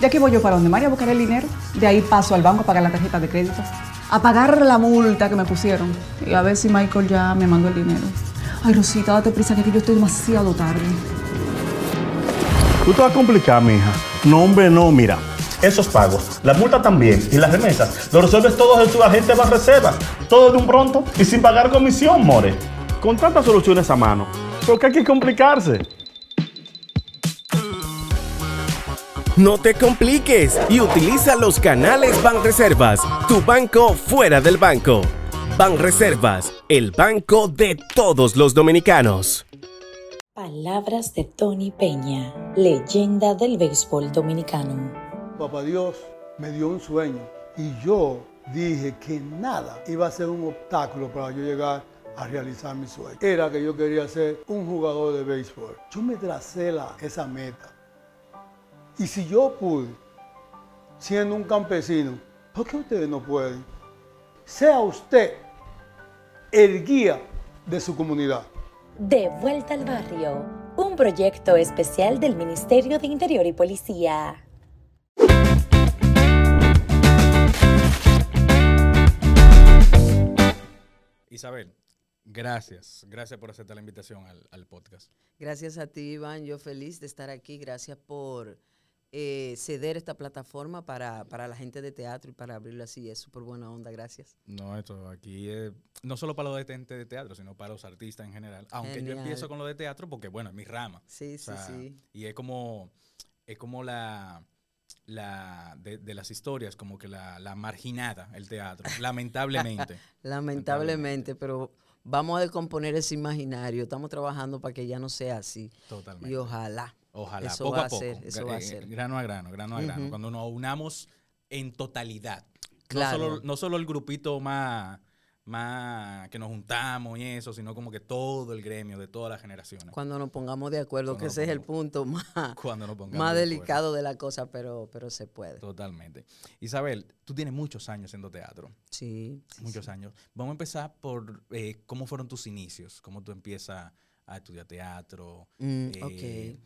Ya que voy yo para donde María a buscar el dinero, de ahí paso al banco a pagar la tarjeta de crédito, a pagar la multa que me pusieron y a ver si Michael ya me mandó el dinero. Ay, Rosita, date prisa que aquí yo estoy demasiado tarde. Tú te vas a complicar, mija. No, hombre, no, mira. Esos pagos, la multa también y las remesas, lo resuelves todo en tu agente de reserva. Todo de un pronto y sin pagar comisión, more. Con tantas soluciones a mano, ¿por qué hay que complicarse? No te compliques y utiliza los canales Banreservas, tu banco fuera del banco. Banreservas, el banco de todos los dominicanos. Palabras de Tony Peña, leyenda del béisbol dominicano. Papá Dios me dio un sueño y yo dije que nada iba a ser un obstáculo para yo llegar a realizar mi sueño. Era que yo quería ser un jugador de béisbol. Yo me tracé la, esa meta. Y si yo pude, siendo un campesino, ¿por qué ustedes no pueden? Sea usted el guía de su comunidad. De vuelta al barrio, un proyecto especial del Ministerio de Interior y Policía. Isabel, gracias. Gracias por aceptar la invitación al, podcast. Gracias a ti, Iván. Yo feliz de estar aquí. Gracias por eh, ceder esta plataforma para, la gente de teatro y para abrirlo así. Es súper buena onda. Gracias. No, esto aquí es no solo para los de gente de teatro, sino para los artistas en general. Aunque yo empiezo con lo de teatro porque, bueno, es mi rama. Sí, sí, sí. Y es como, es como la la de, las historias, como que la, la marginada, el teatro, lamentablemente. lamentablemente, pero vamos a descomponer ese imaginario. Estamos trabajando para que ya no sea así. Totalmente. Y ojalá. Ojalá, poco a, poco. eso va a ser. Grano a grano, grano a grano. Cuando nos unamos en totalidad. Claro. No solo, no solo el grupito más más que nos juntamos y eso, sino como que todo el gremio de todas las generaciones. Cuando nos pongamos de acuerdo, que ese es el punto más, más delicado de, la cosa, pero, pero se puede. Totalmente. Isabel, tú tienes muchos años haciendo teatro. Sí. muchos años. Vamos a empezar por eh, cómo fueron tus inicios, cómo tú empiezas a estudiar teatro. Mm, eh,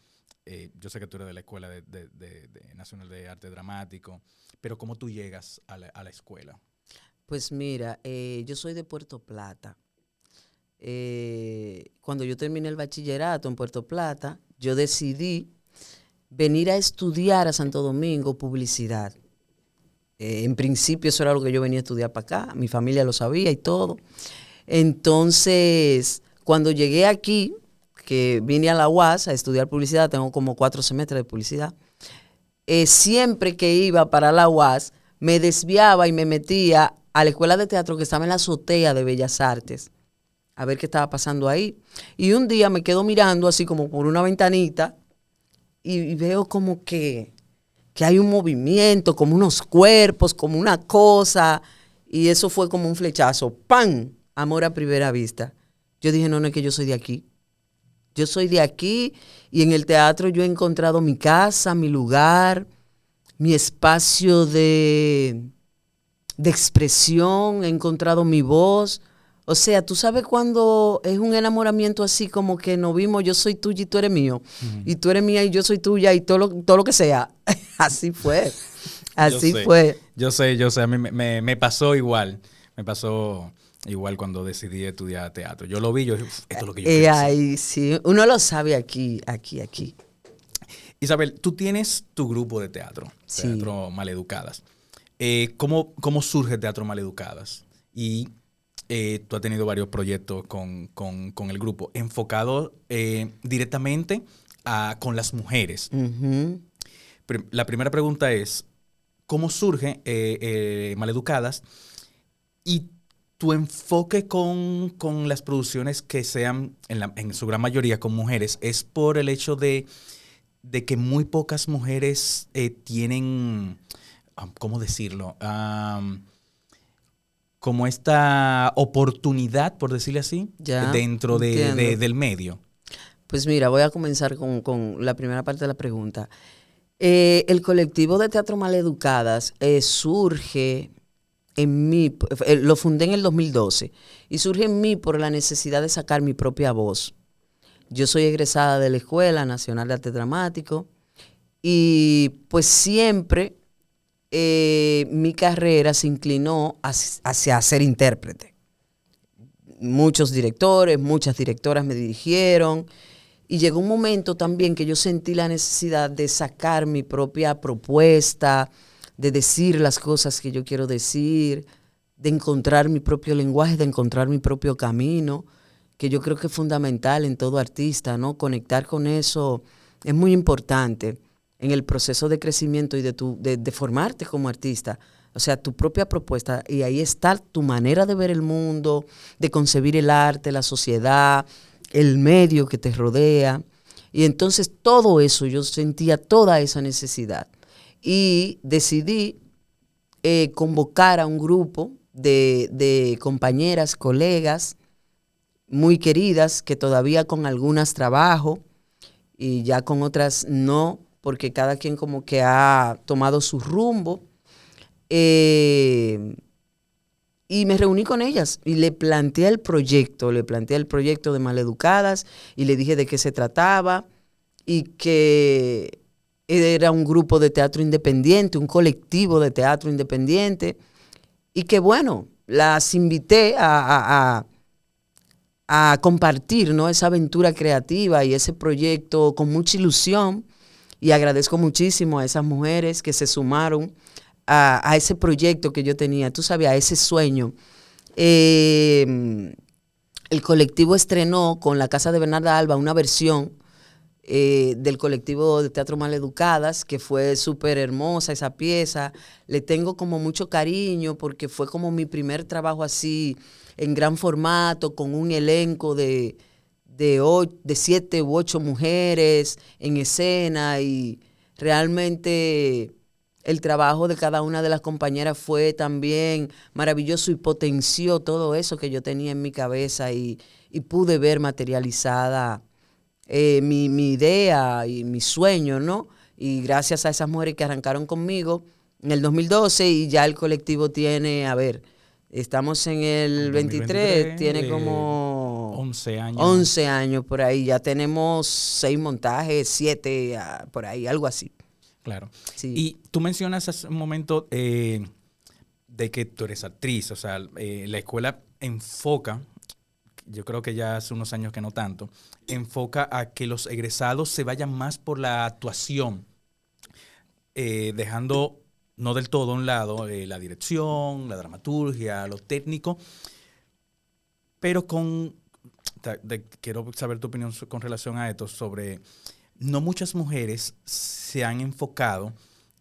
eh, yo sé que tú eres de la Escuela de, Nacional de Arte Dramático, pero ¿cómo tú llegas a la escuela? Pues mira, eh, yo soy de Puerto Plata. Eh, cuando yo terminé el bachillerato en Puerto Plata, yo decidí venir a estudiar a Santo Domingo publicidad. En principio eso era lo que yo venía a estudiar para acá, mi familia lo sabía y todo. Entonces, cuando llegué aquí, que vine a la UAS a estudiar publicidad, tengo como cuatro semestres de publicidad, siempre que iba para la UAS, me desviaba y me metía a la escuela de teatro que estaba en la azotea de Bellas Artes, a ver qué estaba pasando ahí. Y un día me quedo mirando así como por una ventanita y, veo como que, que hay un movimiento, como unos cuerpos, como una cosa. Y eso fue como un flechazo. ¡Pam! Amor a primera vista. Yo dije, no, no es que yo soy de aquí. Yo soy de aquí y en el teatro yo he encontrado mi casa, mi lugar, mi espacio de, de expresión, he encontrado mi voz. O sea, tú sabes cuando es un enamoramiento así como que nos vimos, yo soy tuya y tú eres mío, y tú eres mía y yo soy tuya y todo lo, todo lo que sea. así fue. Así fue. Yo sé, yo sé, a mí me, pasó igual. Me pasó igual cuando decidí estudiar teatro. Yo lo vi, yo esto es lo que yo eh, quiero sí, uno lo sabe aquí, aquí, aquí. Isabel, tú tienes tu grupo de teatro, Teatro Maleducadas. Eh, ¿cómo, ¿Cómo surge Teatro Maleducadas? Y eh, tú has tenido varios proyectos con, el grupo, enfocados eh, directamente con las mujeres. La primera pregunta es, ¿cómo surge Maleducadas? Y tu enfoque con, las producciones que sean, en, su gran mayoría, con mujeres, es por el hecho de, de que muy pocas mujeres tienen ¿cómo decirlo? como esta oportunidad, por decirlo así, dentro del medio. Pues mira, voy a comenzar con, la primera parte de la pregunta. Eh, el colectivo de Teatro Maleducadas eh, surge en mí, eh, lo fundé en el 2012, y surge en mí por la necesidad de sacar mi propia voz. Yo soy egresada de la Escuela Nacional de Arte Dramático, Y pues siempre eh, mi carrera se inclinó hacia, hacia ser intérprete. Muchos directores, muchas directoras me dirigieron. Y llegó un momento también que yo sentí la necesidad de sacar mi propia propuesta, de decir las cosas que yo quiero decir, de encontrar mi propio lenguaje, de encontrar mi propio camino, que yo creo que es fundamental en todo artista, ¿no? Conectar con eso es muy importante en el proceso de crecimiento y de, tu, de, formarte como artista. O sea, tu propia propuesta, y ahí está tu manera de ver el mundo, de concebir el arte, la sociedad, el medio que te rodea. Y entonces todo eso, yo sentía toda esa necesidad. Y decidí eh, convocar a un grupo de, compañeras, colegas, muy queridas, que todavía con algunas trabajo y ya con otras no, porque cada quien como que ha tomado su rumbo. Eh, y me reuní con ellas y le planteé el proyecto, le planteé el proyecto de Maleducadas y le dije de qué se trataba y que era un grupo de teatro independiente, un colectivo de teatro independiente y que bueno, las invité a, a, compartir ¿no? esa aventura creativa y ese proyecto con mucha ilusión y agradezco muchísimo a esas mujeres que se sumaron a, a, ese proyecto que yo tenía, tú sabes, a ese sueño. Eh, el colectivo estrenó con la Casa de Bernarda Alba una versión eh, del colectivo de Teatro Maleducadas, que fue súper hermosa esa pieza. Le tengo como mucho cariño porque fue como mi primer trabajo así en gran formato, con un elenco de, de, de siete u ocho mujeres en escena y realmente el trabajo de cada una de las compañeras fue también maravilloso y potenció todo eso que yo tenía en mi cabeza y, y pude ver materializada eh, mi, mi, idea y mi sueño, ¿no? Y gracias a esas mujeres que arrancaron conmigo en el 2012 y ya el colectivo tiene, a ver, estamos en el 23, tiene como 11 años. 11 años por ahí, ya tenemos seis montajes, siete, ah, por ahí, algo así. Claro. Sí. Y tú mencionas hace un momento eh, de que tú eres actriz, o sea, eh, la escuela enfoca, yo creo que ya hace unos años que no tanto, enfoca a que los egresados se vayan más por la actuación, eh, dejando no del todo a un lado eh, la dirección, la dramaturgia, lo técnico, pero con, de, quiero saber tu opinión con relación a esto sobre no muchas mujeres se han enfocado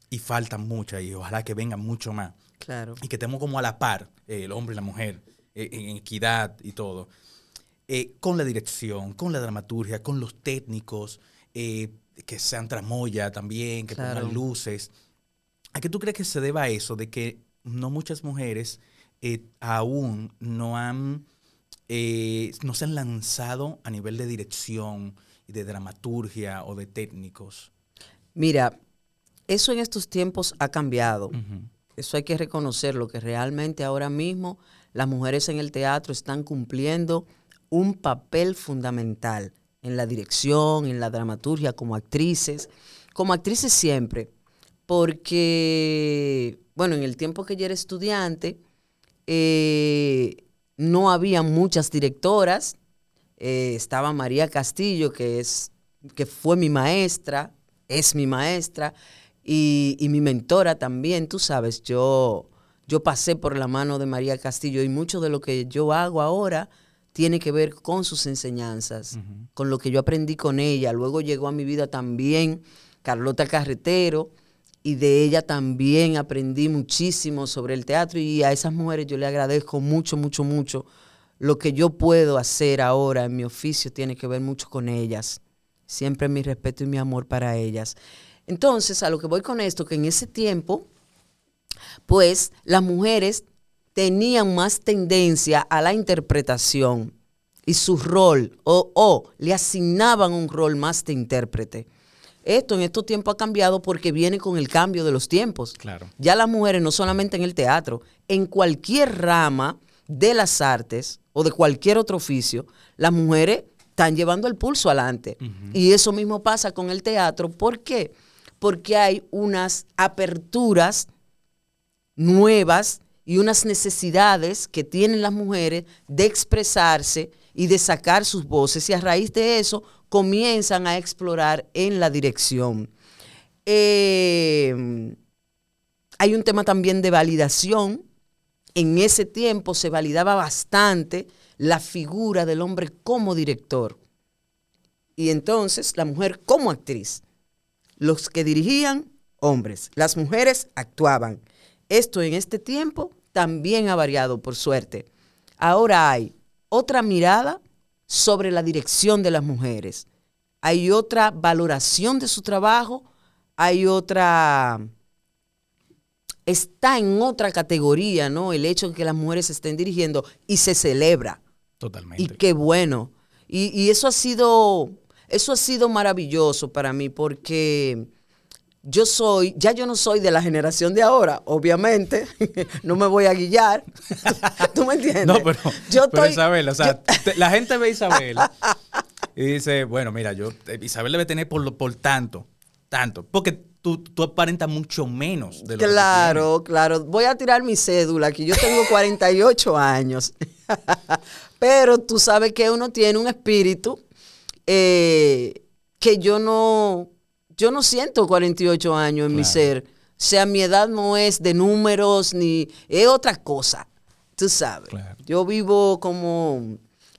y faltan muchas y ojalá que vengan mucho más. Claro. Y que estemos como a la par, eh, el hombre y la mujer, en equidad y todo. Eh, con la dirección, con la dramaturgia, con los técnicos, eh, que sean tramoya también, que claro. pongan luces. ¿A qué tú crees que se deba a eso? De que no muchas mujeres eh, aún no han, no se han lanzado a nivel de dirección, de dramaturgia o de técnicos? Mira, eso en estos tiempos ha cambiado. Uh -huh. Eso hay que reconocerlo, que realmente ahora mismo las mujeres en el teatro están cumpliendo un papel fundamental en la dirección, en la dramaturgia, como actrices, como actrices siempre, porque, bueno, en el tiempo que yo era estudiante, eh, no había muchas directoras, eh, estaba María Castillo, que, es, que fue mi maestra, es mi maestra, y, y, mi mentora también, tú sabes, yo, yo pasé por la mano de María Castillo y mucho de lo que yo hago ahora tiene que ver con sus enseñanzas, uh -huh. con lo que yo aprendí con ella. Luego llegó a mi vida también Carlota Carretero, y de ella también aprendí muchísimo sobre el teatro y a esas mujeres yo le agradezco mucho, mucho, mucho lo que yo puedo hacer ahora en mi oficio tiene que ver mucho con ellas. Siempre mi respeto y mi amor para ellas. Entonces, a lo que voy con esto, que en ese tiempo, pues las mujeres tenían más tendencia a la interpretación y su rol, o, o le asignaban un rol más de intérprete. Esto en estos tiempos ha cambiado porque viene con el cambio de los tiempos. Claro. Ya las mujeres, no solamente en el teatro, en cualquier rama de las artes o de cualquier otro oficio, las mujeres están llevando el pulso adelante. Uh -huh. Y eso mismo pasa con el teatro. ¿Por qué? porque hay unas aperturas nuevas y unas necesidades que tienen las mujeres de expresarse y de sacar sus voces y a raíz de eso comienzan a explorar en la dirección. Eh, hay un tema también de validación. En ese tiempo se validaba bastante la figura del hombre como director y entonces la mujer como actriz. Los que dirigían, hombres. Las mujeres actuaban. Esto en este tiempo también ha variado, por suerte. Ahora hay otra mirada sobre la dirección de las mujeres. Hay otra valoración de su trabajo, hay otra... Está en otra categoría, ¿no? El hecho de que las mujeres estén dirigiendo y se celebra. Totalmente. Y qué bueno. Y, y eso ha sido, eso ha sido maravilloso para mí porque yo soy, ya yo no soy de la generación de ahora, obviamente, no me voy a guillar. ¿Tú me entiendes? No, pero, yo pero estoy- Isabel, o sea, yo- te- la gente ve a Isabel y dice, bueno, mira, yo, eh, Isabel debe tener por, tanto, tanto, porque tú, tú aparentas mucho menos de lo que tú Claro, claro. Voy a tirar mi cédula aquí. Yo tengo 48 años. Pero tú sabes que uno tiene un espíritu eh, que yo no, yo no siento 48 años en mi ser. O sea, mi edad no es de números ni es otra cosa. Tú sabes. Claro. Yo vivo como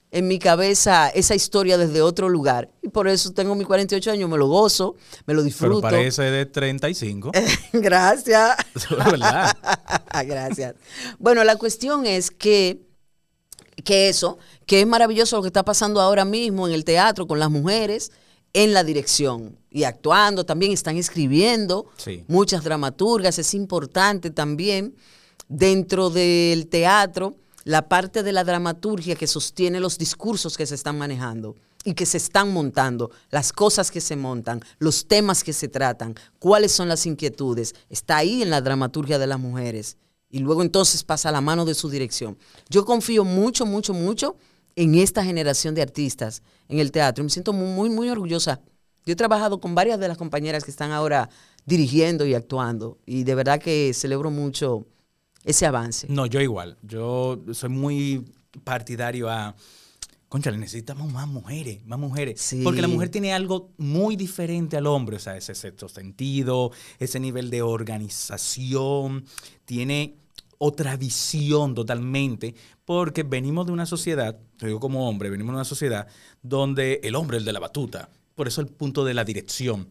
en mi cabeza esa historia desde otro lugar. Y por eso tengo mis 48 años, me lo gozo, me lo Pero disfruto. parece de 35. Gracias. ¿Verdad? Gracias. Bueno, la cuestión es que, que eso, que es maravilloso lo que está pasando ahora mismo en el teatro con las mujeres en la dirección y actuando, también están escribiendo Sí. muchas dramaturgas, es importante también dentro del teatro la parte de la dramaturgia que sostiene los discursos que se están manejando y que se están montando, las cosas que se montan, los temas que se tratan, cuáles son las inquietudes, está ahí en la dramaturgia de las mujeres y luego entonces pasa a la mano de su dirección. Yo confío mucho, mucho, mucho en esta generación de artistas en el teatro. Me siento muy, muy, orgullosa. Yo he trabajado con varias de las compañeras que están ahora dirigiendo y actuando y de verdad que celebro mucho ese avance. No, yo igual. Yo soy muy partidario a. Concha, necesitamos más mujeres, más mujeres. Sí. Porque la mujer tiene algo muy diferente al hombre, o sea, ese sexto sentido, ese nivel de organización, tiene otra visión totalmente, porque venimos de una sociedad, te digo como hombre, venimos de una sociedad donde el hombre es el de la batuta, por eso el punto de la dirección,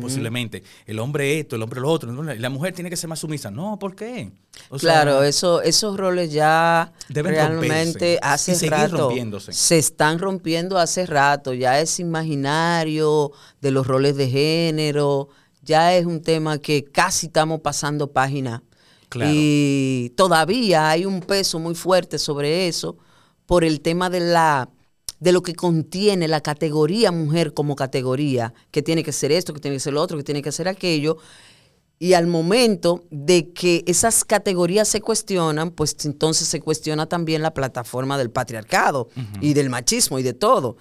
posiblemente. El hombre esto, el hombre lo otro, la mujer tiene que ser más sumisa. No, ¿por qué? O sea, claro, eso, esos roles ya Deben realmente hace y rato rompiéndose. se están rompiendo hace rato. Ya es imaginario de los roles de género, ya es un tema que casi estamos pasando página. Claro. Y todavía hay un peso muy fuerte sobre eso por el tema de la de lo que contiene la categoría mujer como categoría, que tiene que ser esto, que tiene que ser lo otro, que tiene que ser aquello. Y al momento de que esas categorías se cuestionan, pues entonces se cuestiona también la plataforma del patriarcado y del machismo y de todo.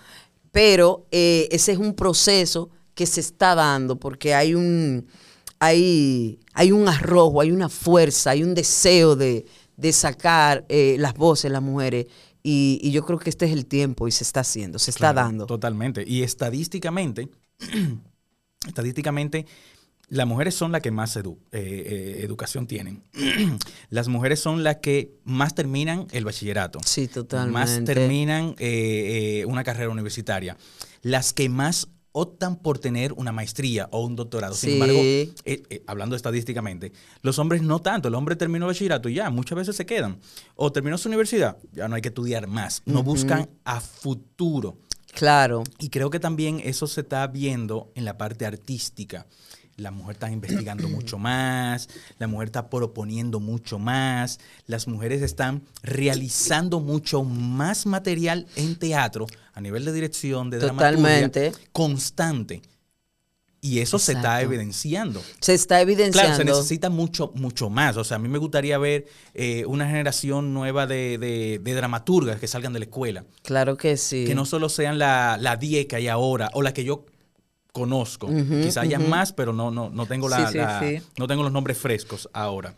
Pero eh, ese es un proceso que se está dando porque hay un, hay, hay un arrojo, hay una fuerza, hay un deseo de, de sacar eh, las voces de las mujeres. Y, y yo creo que este es el tiempo y se está haciendo, se está Claro, dando. Totalmente. Y estadísticamente, estadísticamente, las mujeres son las que más edu- eh, eh, educación tienen. las mujeres son las que más terminan el bachillerato. Sí, Más totalmente. terminan eh, eh, una carrera universitaria. Las que más optan por tener una maestría o un doctorado. Sin embargo, eh, eh, hablando estadísticamente, los hombres no tanto. El hombre terminó bachillerato y ya, muchas veces se quedan. O terminó su universidad, ya no hay que estudiar más. No buscan a futuro. Claro. Y creo que también eso se está viendo en la parte artística. La mujer está investigando mucho más, la mujer está proponiendo mucho más, las mujeres están realizando mucho más material en teatro a nivel de dirección, de Totalmente. dramaturgia, constante. Y eso se está evidenciando. Se está evidenciando. Claro, se necesita mucho, mucho más. O sea, a mí me gustaría ver eh, una generación nueva de, de- de dramaturgas que salgan de la escuela Claro que sí. que no solo sean la, la 10 que hay ahora o la que yo conozco. Quizá haya más, pero no, no, no tengo la, Sí, sí, la- sí. no tengo los nombres frescos ahora.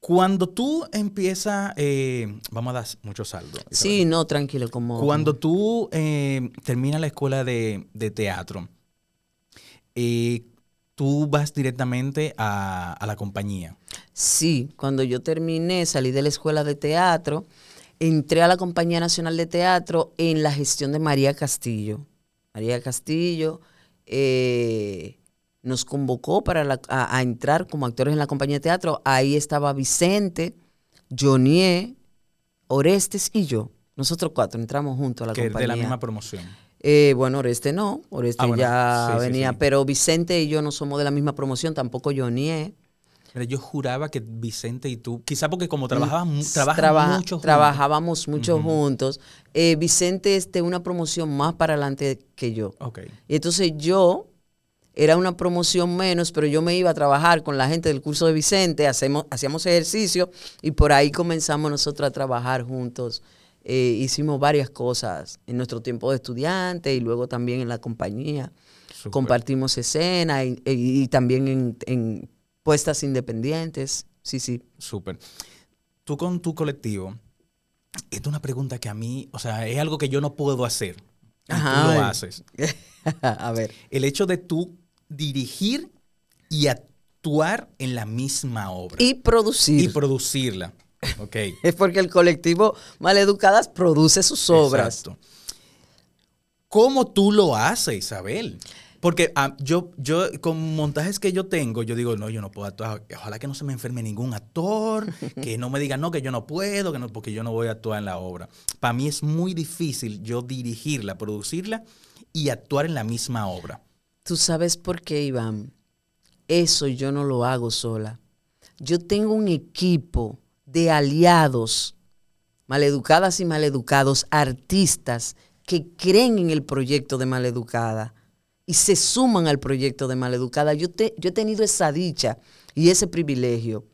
Cuando tú empiezas, eh, vamos a dar mucho saldo. Sí, no, tranquilo, como... Cuando tú eh, terminas la escuela de, de teatro, eh, tú vas directamente a, a la compañía. Sí, cuando yo terminé, salí de la escuela de teatro, entré a la Compañía Nacional de Teatro en la gestión de María Castillo. María Castillo eh, nos convocó para la- a, a entrar como actores en la compañía de teatro. Ahí estaba Vicente, Jonier, Orestes y yo. Nosotros cuatro entramos juntos a la que es compañía. de la misma promoción. Eh, bueno, Oreste no, Oreste Ah, bueno, ya sí, sí, venía, sí. pero Vicente y yo no somos de la misma promoción, tampoco Jonier. Mira, yo juraba que Vicente y tú, quizá porque como trabajaban, trabajan mucho juntos. Trabajábamos mucho juntos. Eh, Vicente es de una promoción más para adelante que yo. Y entonces yo era una promoción menos, pero yo me iba a trabajar con la gente del curso de Vicente, hacemos, hacíamos ejercicio y por ahí comenzamos nosotros a trabajar juntos. Eh, hicimos varias cosas en nuestro tiempo de estudiante y luego también en la compañía. Compartimos escena y, y- y también en, en puestas independientes. Sí, sí. Súper. Tú con tu colectivo, es una pregunta que a mí, o sea, es algo que yo no puedo hacer. Y tú Ajá. lo haces. a ver. El hecho de tú dirigir y actuar en la misma obra. Y producir. Y producirla. Ok. es porque el colectivo Maleducadas produce sus obras. Exacto. ¿Cómo tú lo haces, Isabel? Porque ah, yo, yo, con montajes que yo tengo, yo digo, no, yo no puedo actuar. Ojalá que no se me enferme ningún actor, que no me digan, no, que yo no puedo, que no, porque yo no voy a actuar en la obra. Para mí es muy difícil yo dirigirla, producirla y actuar en la misma obra. ¿Tú sabes por qué, Iván? Eso yo no lo hago sola. Yo tengo un equipo de aliados, maleducadas y maleducados, artistas que creen en el proyecto de Maleducada y se suman al proyecto de Maleducada. Yo, te- yo he tenido esa dicha y ese privilegio.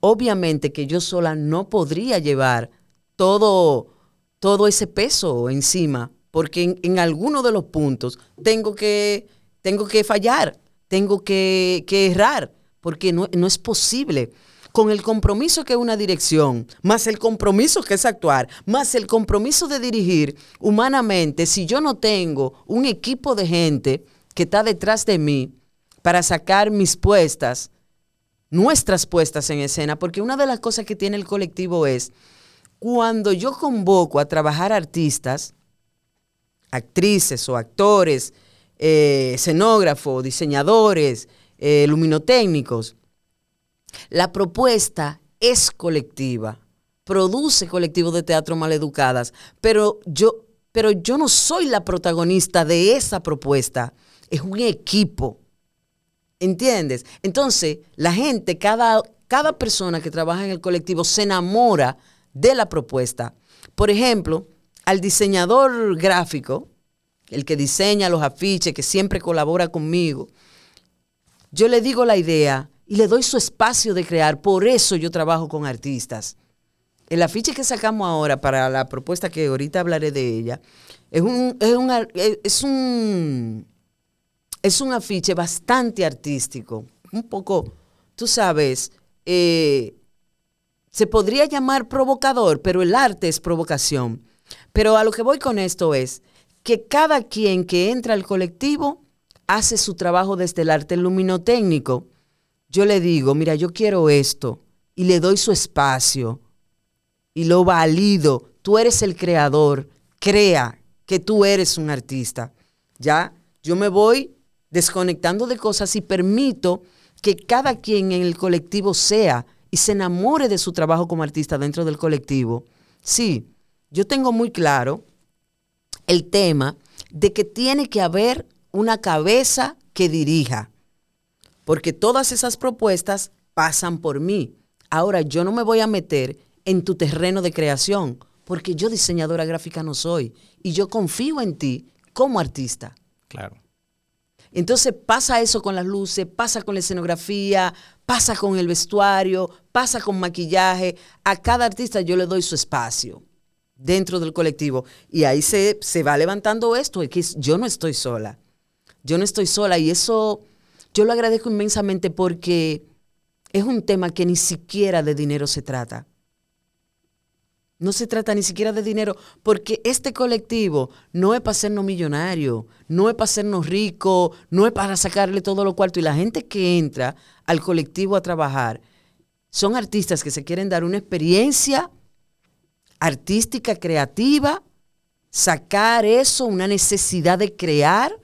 Obviamente que yo sola no podría llevar todo, todo ese peso encima, porque en, en alguno de los puntos tengo que, tengo que fallar, tengo que, que errar, porque no, no es posible. Con el compromiso que es una dirección, más el compromiso que es actuar, más el compromiso de dirigir humanamente, si yo no tengo un equipo de gente que está detrás de mí para sacar mis puestas, nuestras puestas en escena, porque una de las cosas que tiene el colectivo es, cuando yo convoco a trabajar artistas, actrices o actores, eh, escenógrafos, diseñadores, eh, luminotécnicos, la propuesta es colectiva, produce colectivos de teatro maleducadas, pero yo, pero yo no soy la protagonista de esa propuesta, es un equipo. ¿Entiendes? Entonces, la gente, cada, cada persona que trabaja en el colectivo se enamora de la propuesta. Por ejemplo, al diseñador gráfico, el que diseña los afiches, que siempre colabora conmigo, yo le digo la idea y le doy su espacio de crear. Por eso yo trabajo con artistas. El afiche que sacamos ahora para la propuesta que ahorita hablaré de ella, es un, es un, es un, es un afiche bastante artístico, un poco, tú sabes, eh, se podría llamar provocador, pero el arte es provocación. Pero a lo que voy con esto es que cada quien que entra al colectivo hace su trabajo desde el arte luminotécnico. Yo le digo, mira, yo quiero esto y le doy su espacio y lo valido. Tú eres el creador, crea que tú eres un artista. Ya, yo me voy desconectando de cosas y permito que cada quien en el colectivo sea y se enamore de su trabajo como artista dentro del colectivo. Sí, yo tengo muy claro el tema de que tiene que haber una cabeza que dirija, porque todas esas propuestas pasan por mí. Ahora, yo no me voy a meter en tu terreno de creación, porque yo diseñadora gráfica no soy, y yo confío en ti como artista. Claro. Entonces pasa eso con las luces, pasa con la escenografía, pasa con el vestuario, pasa con maquillaje. A cada artista yo le doy su espacio. dentro del colectivo. Y ahí se, se va levantando esto, es que yo no estoy sola. Yo no estoy sola y eso yo lo agradezco inmensamente porque es un tema que ni siquiera de dinero se trata. No se trata ni siquiera de dinero, porque este colectivo no es para hacernos millonarios, no es para hacernos ricos, no es para sacarle todo lo cuarto. Y la gente que entra al colectivo a trabajar son artistas que se quieren dar una experiencia artística, creativa, sacar eso, una necesidad de crear,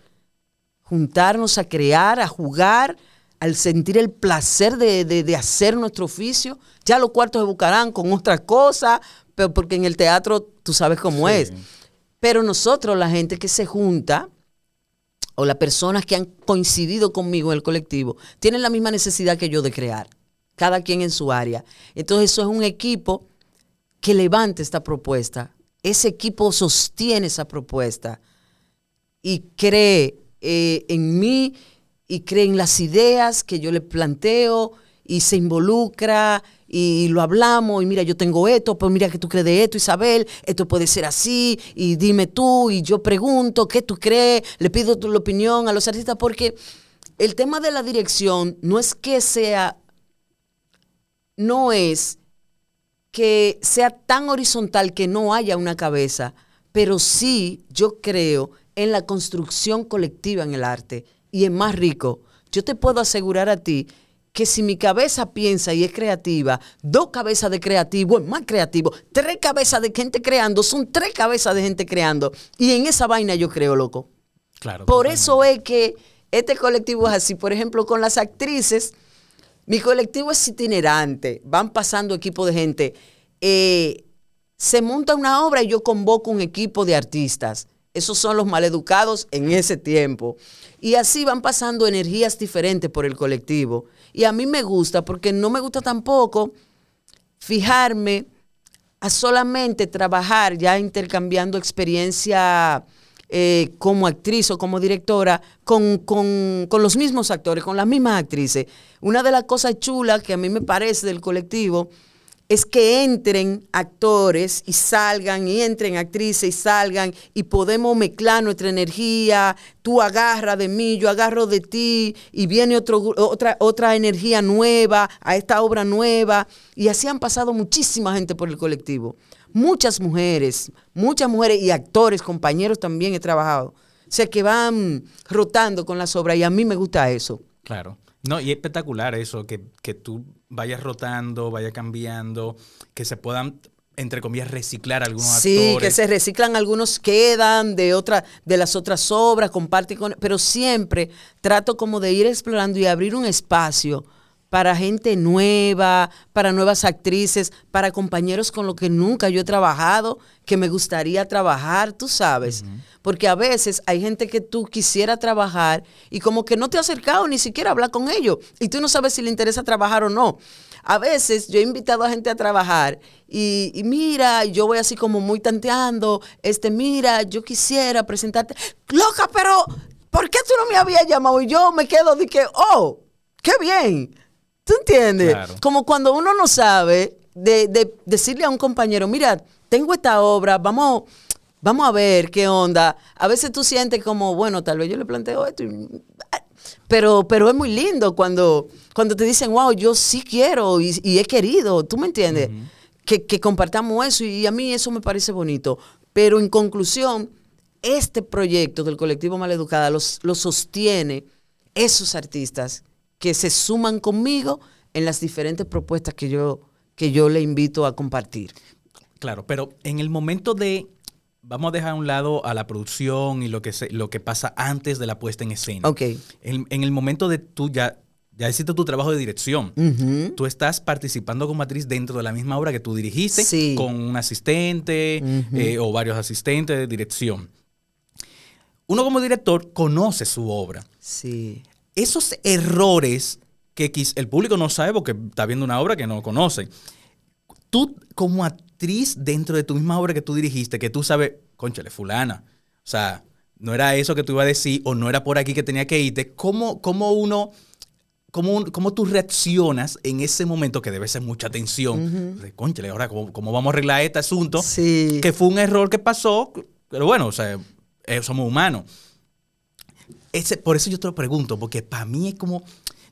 juntarnos a crear, a jugar, al sentir el placer de, hacer nuestro oficio. Ya los cuartos se buscarán con otra cosa, pero porque en el teatro tú sabes cómo es. Pero nosotros, la gente que se junta, o las personas que han coincidido conmigo en el colectivo, tienen la misma necesidad que yo de crear, cada quien en su área. Entonces eso es un equipo que levante esta propuesta. Ese equipo sostiene esa propuesta y cree eh, en mí y cree en las ideas que yo le planteo y se involucra y lo hablamos y mira, yo tengo esto, pues mira que tú crees de esto, Isabel, esto puede ser así y dime tú y yo pregunto, ¿qué tú crees? Le pido tu opinión a los artistas porque el tema de la dirección no es que sea, no es que sea tan horizontal que no haya una cabeza, pero sí yo creo en la construcción colectiva en el arte y es más rico. Yo te puedo asegurar a ti que si mi cabeza piensa y es creativa, dos cabezas de creativo es más creativo, tres cabezas de gente creando, son tres cabezas de gente creando. Y en esa vaina yo creo, loco. Claro. Por eso es que este colectivo es así. Por ejemplo, con las actrices, mi colectivo es itinerante, van pasando equipos de gente. Eh, se monta una obra y yo convoco un equipo de artistas. Esos son los maleducados en ese tiempo. Y así van pasando energías diferentes por el colectivo. Y a mí me gusta porque no me gusta tampoco fijarme a solamente trabajar ya intercambiando experiencia eh, como actriz o como directora con, con, los mismos actores, con las mismas actrices. Una de las cosas chulas que a mí me parece del colectivo es que entren actores y salgan, y entren actrices y salgan, y podemos mezclar nuestra energía, tú agarras de mí, yo agarro de ti, y viene otra, otra energía nueva a esta obra nueva, y así han pasado muchísima gente por el colectivo. Muchas mujeres, muchas mujeres y actores, compañeros también he trabajado. O sea, que van rotando con las obras y a mí me gusta eso. Claro. No, y es espectacular eso, que, que tú vayas rotando, vayas cambiando, que se puedan entre comillas, reciclar algunos sí, que se reciclan, algunos quedan de otra, de las otras obras, comparten con, pero siempre trato como de ir explorando y abrir un espacio para gente nueva, para nuevas actrices, para compañeros con los que nunca yo he trabajado, que me gustaría trabajar, tú sabes. Porque a veces hay gente que tú quisiera trabajar y como que no te ha acercado ni siquiera a hablar con ellos y tú no sabes si le interesa trabajar o no. A veces yo he invitado a gente a trabajar y, y, mira, yo voy así como muy tanteando, este, mira, yo quisiera presentarte. Loca, pero ¿por qué tú no me habías llamado? Y yo me quedo de que, oh, qué bien ¿Tú entiendes? Como cuando uno no sabe de, decirle a un compañero, mira, tengo esta obra, vamos, vamos a ver qué onda. A veces tú sientes como, bueno, tal vez yo le planteo esto, pero, pero es muy lindo cuando, cuando te dicen, wow, yo sí quiero y, he querido, ¿tú me entiendes? que, compartamos eso y a mí eso me parece bonito. Pero en conclusión, este proyecto del colectivo Maleducada los, lo sostiene esos artistas que se suman conmigo en las diferentes propuestas que yo, que yo le invito a compartir. Claro, pero en el momento de, vamos a dejar a un lado a la producción y lo que, se, lo que pasa antes de la puesta en escena. Ok. En, el momento de tú ya, ya hiciste tu trabajo de dirección, tú estás participando como actriz dentro de la misma obra que tú dirigiste, con un asistente eh, o varios asistentes de dirección. Uno como director conoce su obra. Sí esos errores que el público no sabe porque está viendo una obra que no conoce. Tú, como actriz dentro de tu misma obra que tú dirigiste, que tú sabes, conchale, fulana, o sea, no era eso que tú ibas a decir o no era por aquí que tenía que irte, ¿cómo, cómo uno cómo, cómo tú reaccionas en ese momento que debe ser mucha tensión. De, Cónchale, ahora, ¿cómo, cómo vamos a arreglar este asunto? Sí. Que fue un error que pasó, pero bueno, o sea, eh, somos humanos. Ese, por eso yo te lo pregunto, porque para mí es como,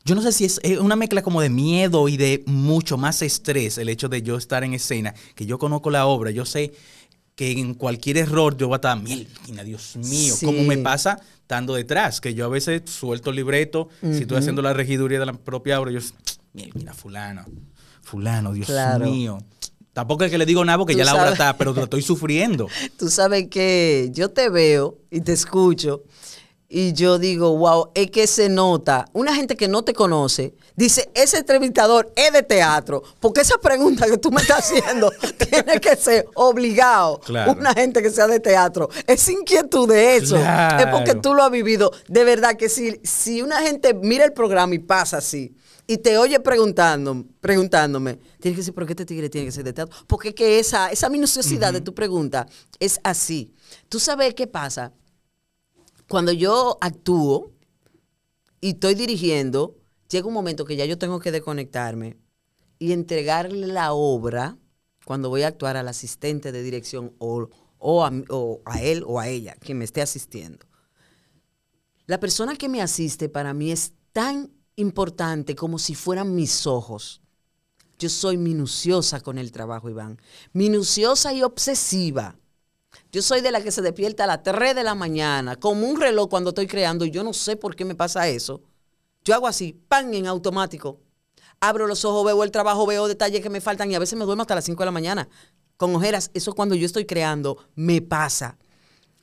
yo no sé si es, es una mezcla como de miedo y de mucho más estrés el hecho de yo estar en escena, que yo conozco la obra, yo sé que en cualquier error yo voy a estar, mierda, Dios mío, Sí. como me pasa estando detrás, que yo a veces suelto el libreto, si estoy haciendo la regiduría de la propia obra, yo, mierda, fulano, fulano, Dios Claro. mío. Tampoco es que le digo nada porque ya la obra está, pero lo estoy sufriendo. Tú sabes que yo te veo y te escucho y yo digo, wow, es que se nota. Una gente que no te conoce dice, ese entrevistador es de teatro, porque esa pregunta que tú me estás haciendo tiene que ser obligado. Claro. Una gente que sea de teatro. Es inquietud de eso. Claro. Es porque tú lo has vivido. De verdad que si, si una gente mira el programa y pasa así, y te oye preguntando, preguntándome, tienes que decir, ¿por qué este tigre tiene que ser de teatro? Porque es que esa, esa minuciosidad de tu pregunta es así. ¿Tú sabes qué pasa? Cuando yo actúo y estoy dirigiendo, llega un momento que ya yo tengo que desconectarme y entregarle la obra cuando voy a actuar al asistente de dirección o, o a, él o a ella, quien me esté asistiendo. La persona que me asiste para mí es tan importante como si fueran mis ojos. Yo soy minuciosa con el trabajo, Iván. Minuciosa y obsesiva. Yo soy de la que se despierta a las 3 de la mañana, como un reloj cuando estoy creando, y yo no sé por qué me pasa eso. Yo hago así, pan en automático. Abro los ojos, veo el trabajo, veo detalles que me faltan y a veces me duermo hasta las 5 de la mañana. Con ojeras, eso cuando yo estoy creando, me pasa.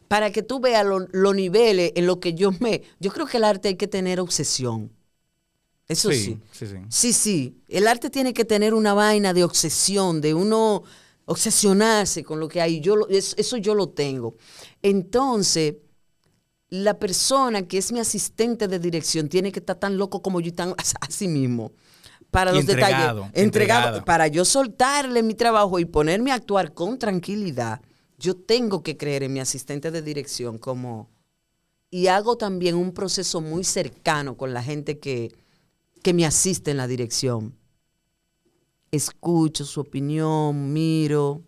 Para que tú veas lo- los niveles en lo que yo me... Yo creo que el arte hay que tener obsesión. Eso sí. sí, sí. Sí, sí. El arte tiene que tener una vaina de obsesión, de uno obsesionarse con lo que hay. Yo lo- es- eso yo lo tengo. Entonces, la persona que es mi asistente de dirección tiene que estar tan loco como yo y tan así mismo. Para Y los entregado, detalles. Entregado. entregado. Para yo soltarle mi trabajo y ponerme a actuar con tranquilidad, yo tengo que creer en mi asistente de dirección como... Y hago también un proceso muy cercano con la gente que, que me asiste en la dirección. Escucho su opinión, miro,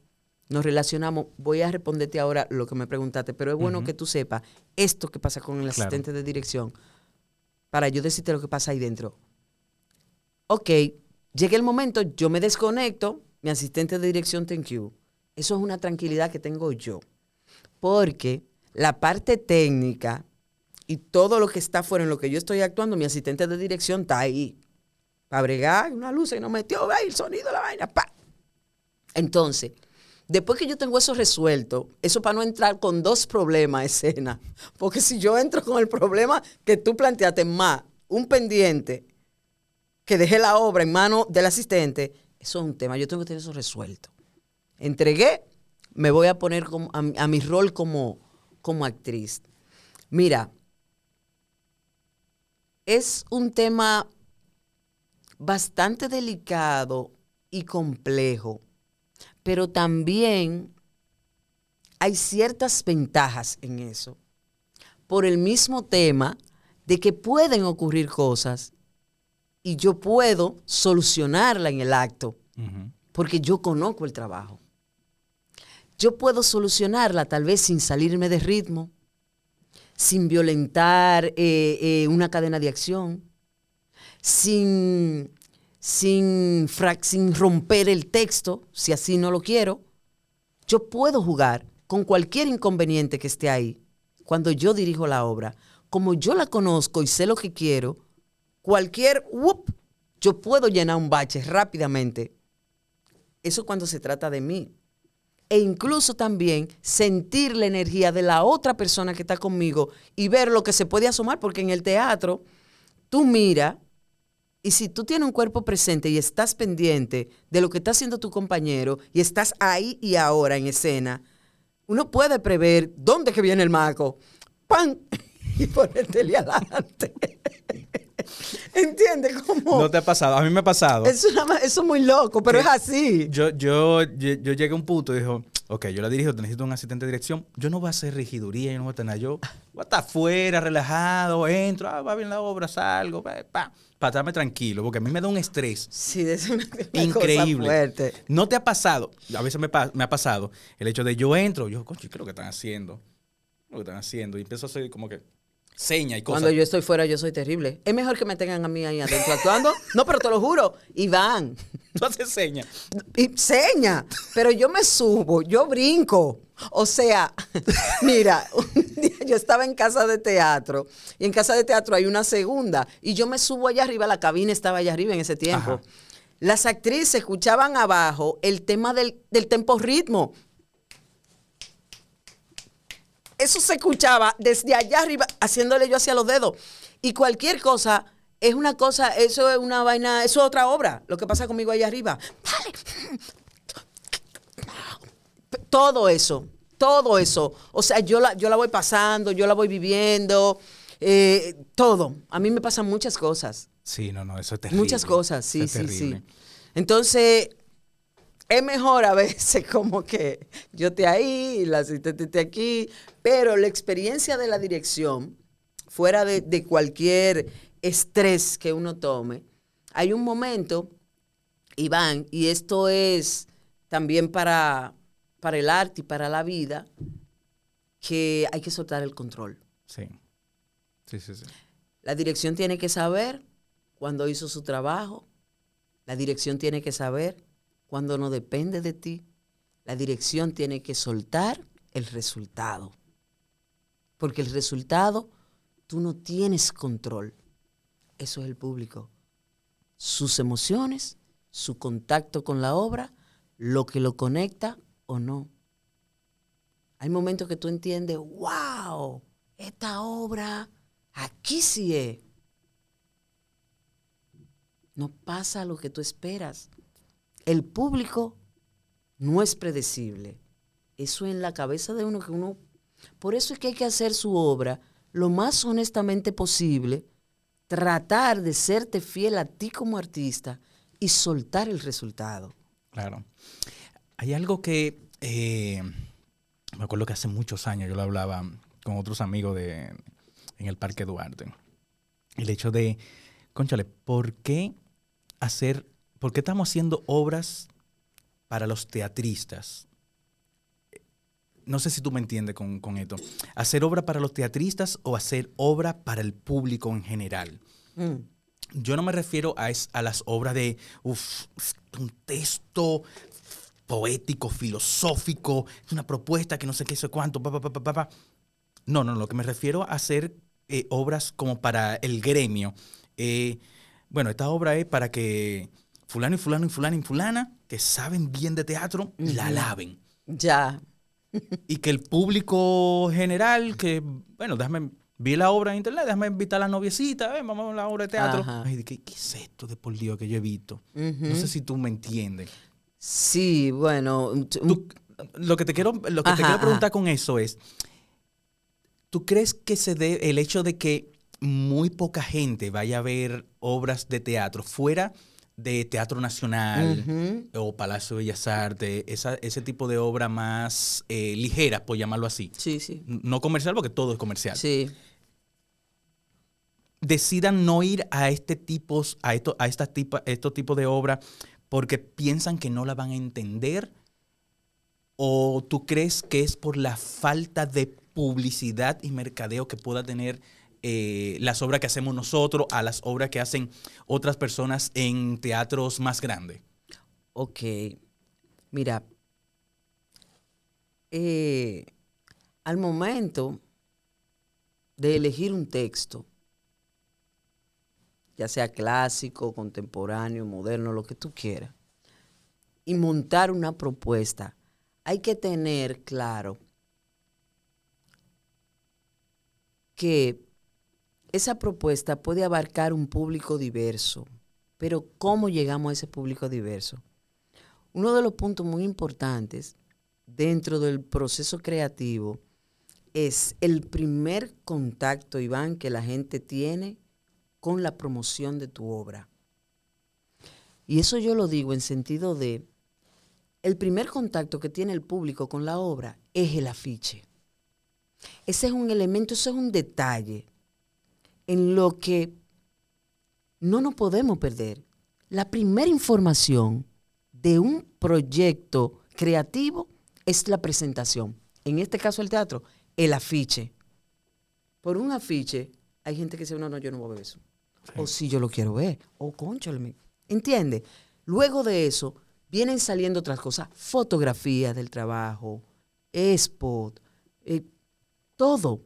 nos relacionamos. Voy a responderte ahora lo que me preguntaste, pero es bueno que tú sepas esto que pasa con el Claro. asistente de dirección para yo decirte lo que pasa ahí dentro. Ok, llega el momento, yo me desconecto, mi asistente de dirección, thank you. Eso es una tranquilidad que tengo yo. Porque la parte técnica y todo lo que está fuera en lo que yo estoy actuando, mi asistente de dirección está ahí. Para una luz y nos metió, el sonido, la vaina, pa. Entonces, después que yo tengo eso resuelto, eso para no entrar con dos problemas escena, porque si yo entro con el problema que tú planteaste más, un pendiente, que dejé la obra en manos del asistente, eso es un tema, yo tengo que tener eso resuelto. Entregué, me voy a poner a, a mi rol como, como actriz. Mira, es un tema bastante delicado y complejo, pero también hay ciertas ventajas en eso. Por el mismo tema de que pueden ocurrir cosas y yo puedo solucionarla en el acto, porque yo conozco el trabajo. Yo puedo solucionarla tal vez sin salirme de ritmo, sin violentar eh, eh, una cadena de acción, sin, sin, sin romper el texto, si así no lo quiero. Yo puedo jugar con cualquier inconveniente que esté ahí cuando yo dirijo la obra. Como yo la conozco y sé lo que quiero, cualquier whoop, yo puedo llenar un bache rápidamente. Eso cuando se trata de mí. E incluso también sentir la energía de la otra persona que está conmigo y ver lo que se puede asomar, porque en el teatro tú miras y si tú tienes un cuerpo presente y estás pendiente de lo que está haciendo tu compañero y estás ahí y ahora en escena, uno puede prever dónde que viene el maco. ¡Pam! Y ponértele adelante. ¿Entiendes cómo? ¿No te ha pasado? A mí me ha pasado. Es una eso es muy loco, pero es así. Yo, yo, yo, yo llegué a un punto y dijo, ok, yo la dirijo, necesito un asistente de dirección, yo no voy a hacer regiduría, yo no voy a tener, yo voy a estar afuera, relajado, entro, ah, va bien la obra, salgo, pa, pa, para estarme tranquilo, porque a mí me da un estrés Sí, es una, una increíble. cosa fuerte. ¿No te ha pasado? A veces me ha pasado el hecho de yo entro, yo, coño, ¿qué es lo que están haciendo? ¿Qué es lo que están haciendo? Y empiezo a hacer como que seña y cosas. Cuando yo estoy fuera, yo soy terrible. Es mejor que me tengan a mí ahí adentro actuando. No, pero te lo juro. Y van. Tú haces seña. Y seña. Pero yo me subo, yo brinco. O sea, mira, un día yo estaba en casa de teatro y en casa de teatro hay una segunda y yo me subo allá arriba, la cabina estaba allá arriba en ese tiempo. Ajá. Las actrices escuchaban abajo el tema del, del tempo ritmo. Eso se escuchaba desde allá arriba, haciéndole yo hacia los dedos. Y cualquier cosa es una cosa, eso es una vaina, eso es otra obra. Lo que pasa conmigo allá arriba. Dale. Todo eso, todo eso. O sea, yo la, yo la voy pasando, yo la voy viviendo, eh, todo. A mí me pasan muchas cosas. Sí, no, no, eso es terrible. Muchas cosas, sí, es sí, sí. Entonces, es mejor a veces como que yo esté ahí, la asistente esté aquí, pero la experiencia de la dirección, fuera de, de cualquier estrés que uno tome, hay un momento, Iván, y esto es también para, para el arte y para la vida, que hay que soltar el control. Sí. Sí, sí, sí. La dirección tiene que saber cuando hizo su trabajo. La dirección tiene que saber cuando no depende de ti. La dirección tiene que soltar el resultado. Porque el resultado tú no tienes control. Eso es el público. Sus emociones, su contacto con la obra, lo que lo conecta o no. Hay momentos que tú entiendes, wow, esta obra aquí sí es. No pasa lo que tú esperas. El público no es predecible. Eso en la cabeza de uno que uno... Por eso es que hay que hacer su obra lo más honestamente posible, tratar de serte fiel a ti como artista y soltar el resultado. Claro. Hay algo que eh, me acuerdo que hace muchos años yo lo hablaba con otros amigos de, en el Parque Duarte. El hecho de, conchale, ¿por qué hacer, por qué estamos haciendo obras para los teatristas? No sé si tú me entiendes con, con esto. ¿Hacer obra para los teatristas o hacer obra para el público en general? Mm. Yo no me refiero a, es- a las obras de uf, un texto poético, filosófico, una propuesta que no sé qué, sé cuánto, pa, pa, pa. No, no, lo que me refiero a hacer eh, obras como para el gremio. Eh, bueno, esta obra es para que fulano y fulano y fulano y fulana, que saben bien de teatro, la alaben. Ya. Y que el público general, que, bueno, déjame, vi la obra en internet, déjame invitar a la noviecita, eh, vamos a ver la obra de teatro. Ajá. Ay, ¿qué, ¿qué es esto de por Dios que yo he visto? Ujú. No sé si tú me entiendes. Sí, bueno. Tú- lo que te quiero, lo que te quiero preguntar ajá. con eso es, ¿tú crees que se debe el hecho de que muy poca gente vaya a ver obras de teatro fuera de Teatro Nacional o Palacio de Bellas Artes, esa- ese tipo de obra más eh, ligera, por llamarlo así? Sí, sí. No comercial porque todo es comercial. Sí. Decidan no ir a este tipos, a esto, a estos tipos de obras porque piensan que no la van a entender ¿O tú crees que es por la falta de publicidad y mercadeo que pueda tener eh, las obras que hacemos nosotros a las obras que hacen otras personas en teatros más grandes? Ok. Mira, eh, al momento de elegir un texto, ya sea clásico, contemporáneo, moderno, lo que tú quieras, y montar una propuesta, hay que tener claro que esa propuesta puede abarcar un público diverso, pero ¿cómo llegamos a ese público diverso? Uno de los puntos muy importantes dentro del proceso creativo es el primer contacto, Iván, que la gente tiene con la promoción de tu obra. Y eso yo lo digo en sentido de el primer contacto que tiene el público con la obra es el afiche. Ese es un elemento, ese es un detalle en lo que no nos podemos perder. La primera información de un proyecto creativo es la presentación. En este caso el teatro, el afiche. Por un afiche, hay gente que dice, no, no, yo no voy a ver eso. O si yo lo quiero ver. O conchale. ¿Entiendes? Luego de eso, vienen saliendo otras cosas. Fotografías del trabajo, spot, eh, todo.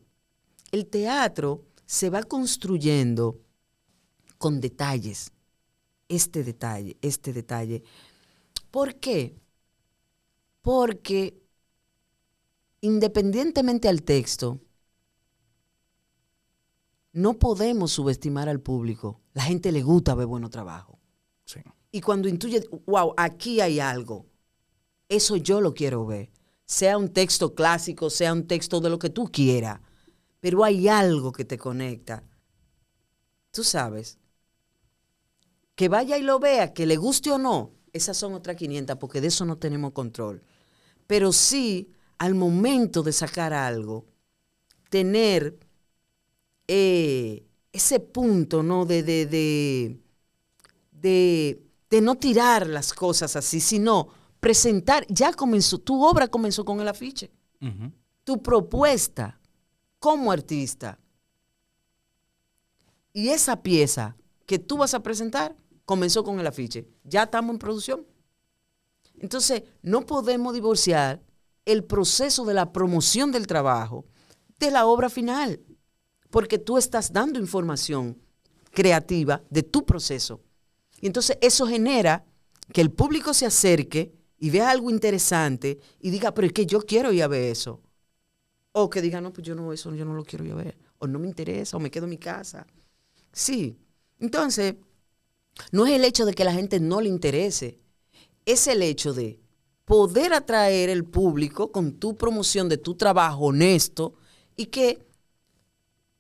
El teatro se va construyendo con detalles. Este detalle, este detalle. ¿Por qué? Porque independientemente al texto, no podemos subestimar al público. La gente le gusta ver bueno trabajo. Y cuando intuye, wow, aquí hay algo, eso yo lo quiero ver. Sea un texto clásico, sea un texto de lo que tú quieras, pero hay algo que te conecta. Tú sabes. Que vaya y lo vea, que le guste o no, esas son otras 500, porque de eso no tenemos control. Pero sí, al momento de sacar algo, tener eh, ese punto, ¿no? De, de, de, de, no tirar las cosas así, sino presentar, ya comenzó, tu obra comenzó con el afiche. Tu propuesta como artista. Y esa pieza que tú vas a presentar comenzó con el afiche. Ya estamos en producción. Entonces, no podemos divorciar el proceso de la promoción del trabajo de la obra final porque tú estás dando información creativa de tu proceso. Y entonces eso genera que el público se acerque y vea algo interesante y diga, pero es que yo quiero ir a ver eso. O que diga, no, pues yo no, eso yo no lo quiero a ver. O no me interesa, o me quedo en mi casa. Sí. Entonces, no es el hecho de que la gente no le interese, es el hecho de poder atraer el público con tu promoción de tu trabajo honesto y que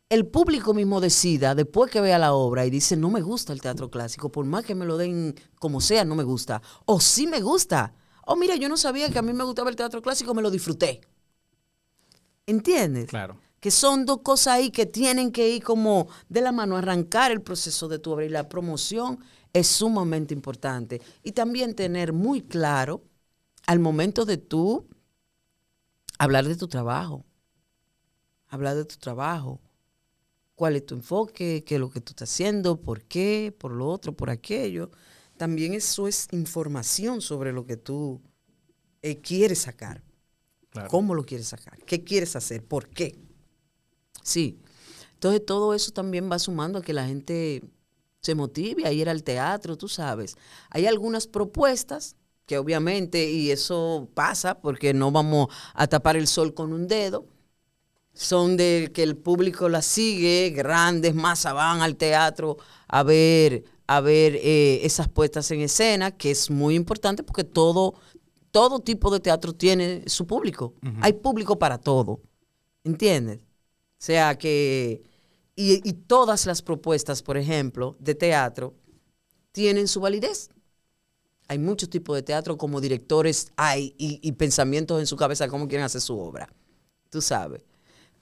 el público mismo decida, después que vea la obra y dice, no me gusta el teatro clásico, por más que me lo den como sea, no me gusta. O sí me gusta. O mira, yo no sabía que a mí me gustaba el teatro clásico, me lo disfruté. ¿Entiendes? Claro. Que son dos cosas ahí que tienen que ir como de la mano, arrancar el proceso de tu obra y la promoción es sumamente importante. Y también tener muy claro al momento de tú hablar de tu trabajo, hablar de tu trabajo, cuál es tu enfoque, qué es lo que tú estás haciendo, por qué, por lo otro, por aquello. También eso es información sobre lo que tú eh, quieres sacar. ¿Cómo lo quieres sacar? ¿Qué quieres hacer? ¿Por qué? Sí. Entonces todo eso también va sumando a que la gente se motive a ir al teatro, tú sabes. Hay algunas propuestas que obviamente, y eso pasa porque no vamos a tapar el sol con un dedo, son de que el público la sigue, grandes masas van al teatro a ver, a ver eh, esas puestas en escena, que es muy importante porque todo, todo tipo de teatro tiene su público. Hay público para todo, ¿entiendes? O sea que, y, todas las propuestas, por ejemplo, de teatro, tienen su validez. Hay muchos tipos de teatro, como directores hay y, y pensamientos en su cabeza de cómo quieren hacer su obra. Tú sabes.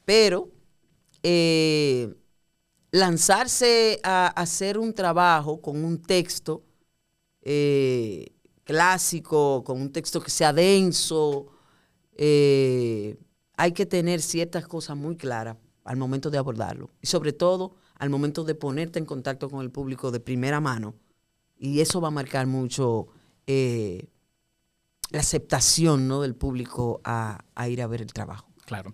Pero eh, lanzarse a hacer un trabajo con un texto eh, clásico, con un texto que sea denso, eh, hay que tener ciertas cosas muy claras al momento de abordarlo. Y sobre todo al momento de ponerte en contacto con el público de primera mano. Y eso va a marcar mucho la aceptación ¿no? del público a ir a ver el trabajo. Claro.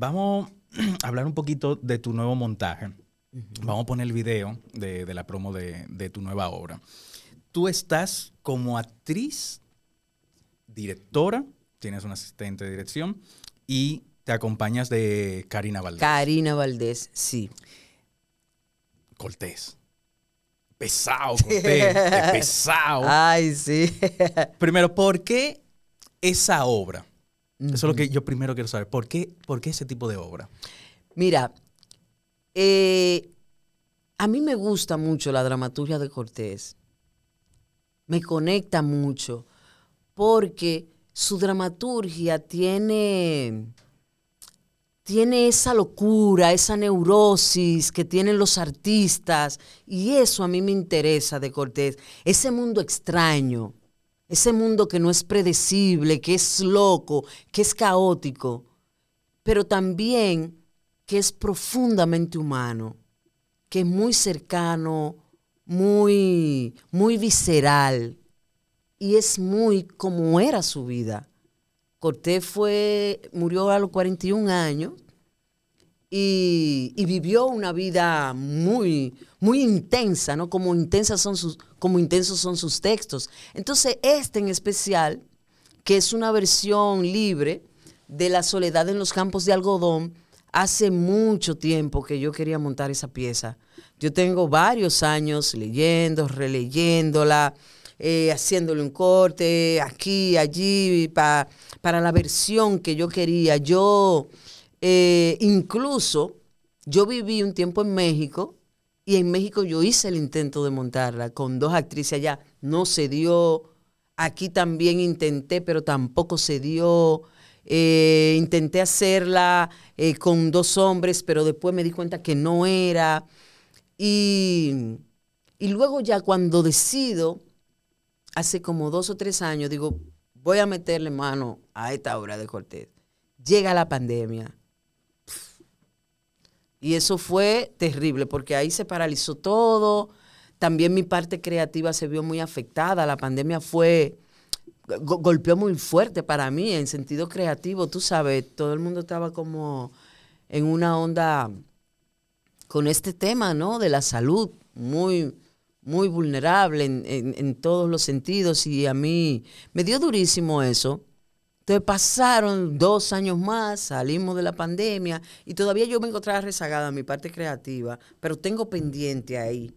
Vamos a hablar un poquito de tu nuevo montaje. Vamos a poner el video de, de la promo de, de tu nueva obra. Tú estás como actriz, directora, tienes un asistente de dirección y te acompañas de Karina Valdés. Karina Valdés, sí. Cortés. Pesado, Cortés. pesado. Ay, sí. Primero, ¿por qué esa obra? Eso es lo que yo primero quiero saber. ¿Por qué, por qué ese tipo de obra? Mira, eh, a mí me gusta mucho la dramaturgia de Cortés. Me conecta mucho porque su dramaturgia tiene, tiene esa locura, esa neurosis que tienen los artistas y eso a mí me interesa de Cortés. Ese mundo extraño, ese mundo que no es predecible, que es loco, que es caótico, pero también que es profundamente humano, que es muy cercano, muy, muy visceral y es muy como era su vida. Cortés fue, murió a los 41 años y, vivió una vida muy, muy intensa, ¿no? Como, son sus, como intensos son sus textos. Entonces, este en especial, que es una versión libre de La soledad en los campos de algodón, hace mucho tiempo que yo quería montar esa pieza. Yo tengo varios años leyendo, releyéndola, eh, haciéndole un corte aquí, allí, pa- para la versión que yo quería. Yo, eh, incluso, yo viví un tiempo en México y en México yo hice el intento de montarla con dos actrices allá. No se dio. Aquí también intenté, pero tampoco se dio. Eh, intenté hacerla eh, con dos hombres, pero después me di cuenta que no era. Y, y luego ya cuando decido, hace como dos o tres años, digo, voy a meterle mano a esta obra de Cortés. Llega la pandemia. Y eso fue terrible, porque ahí se paralizó todo. También mi parte creativa se vio muy afectada. La pandemia fue, go- golpeó muy fuerte para mí en sentido creativo. Tú sabes, todo el mundo estaba como en una onda con este tema, ¿no? De la salud, muy, muy vulnerable en, en- en todos los sentidos. Y a mí me dio durísimo eso. Entonces pasaron dos años más, salimos de la pandemia y todavía yo me encontraba rezagada en mi parte creativa, pero tengo pendiente ahí.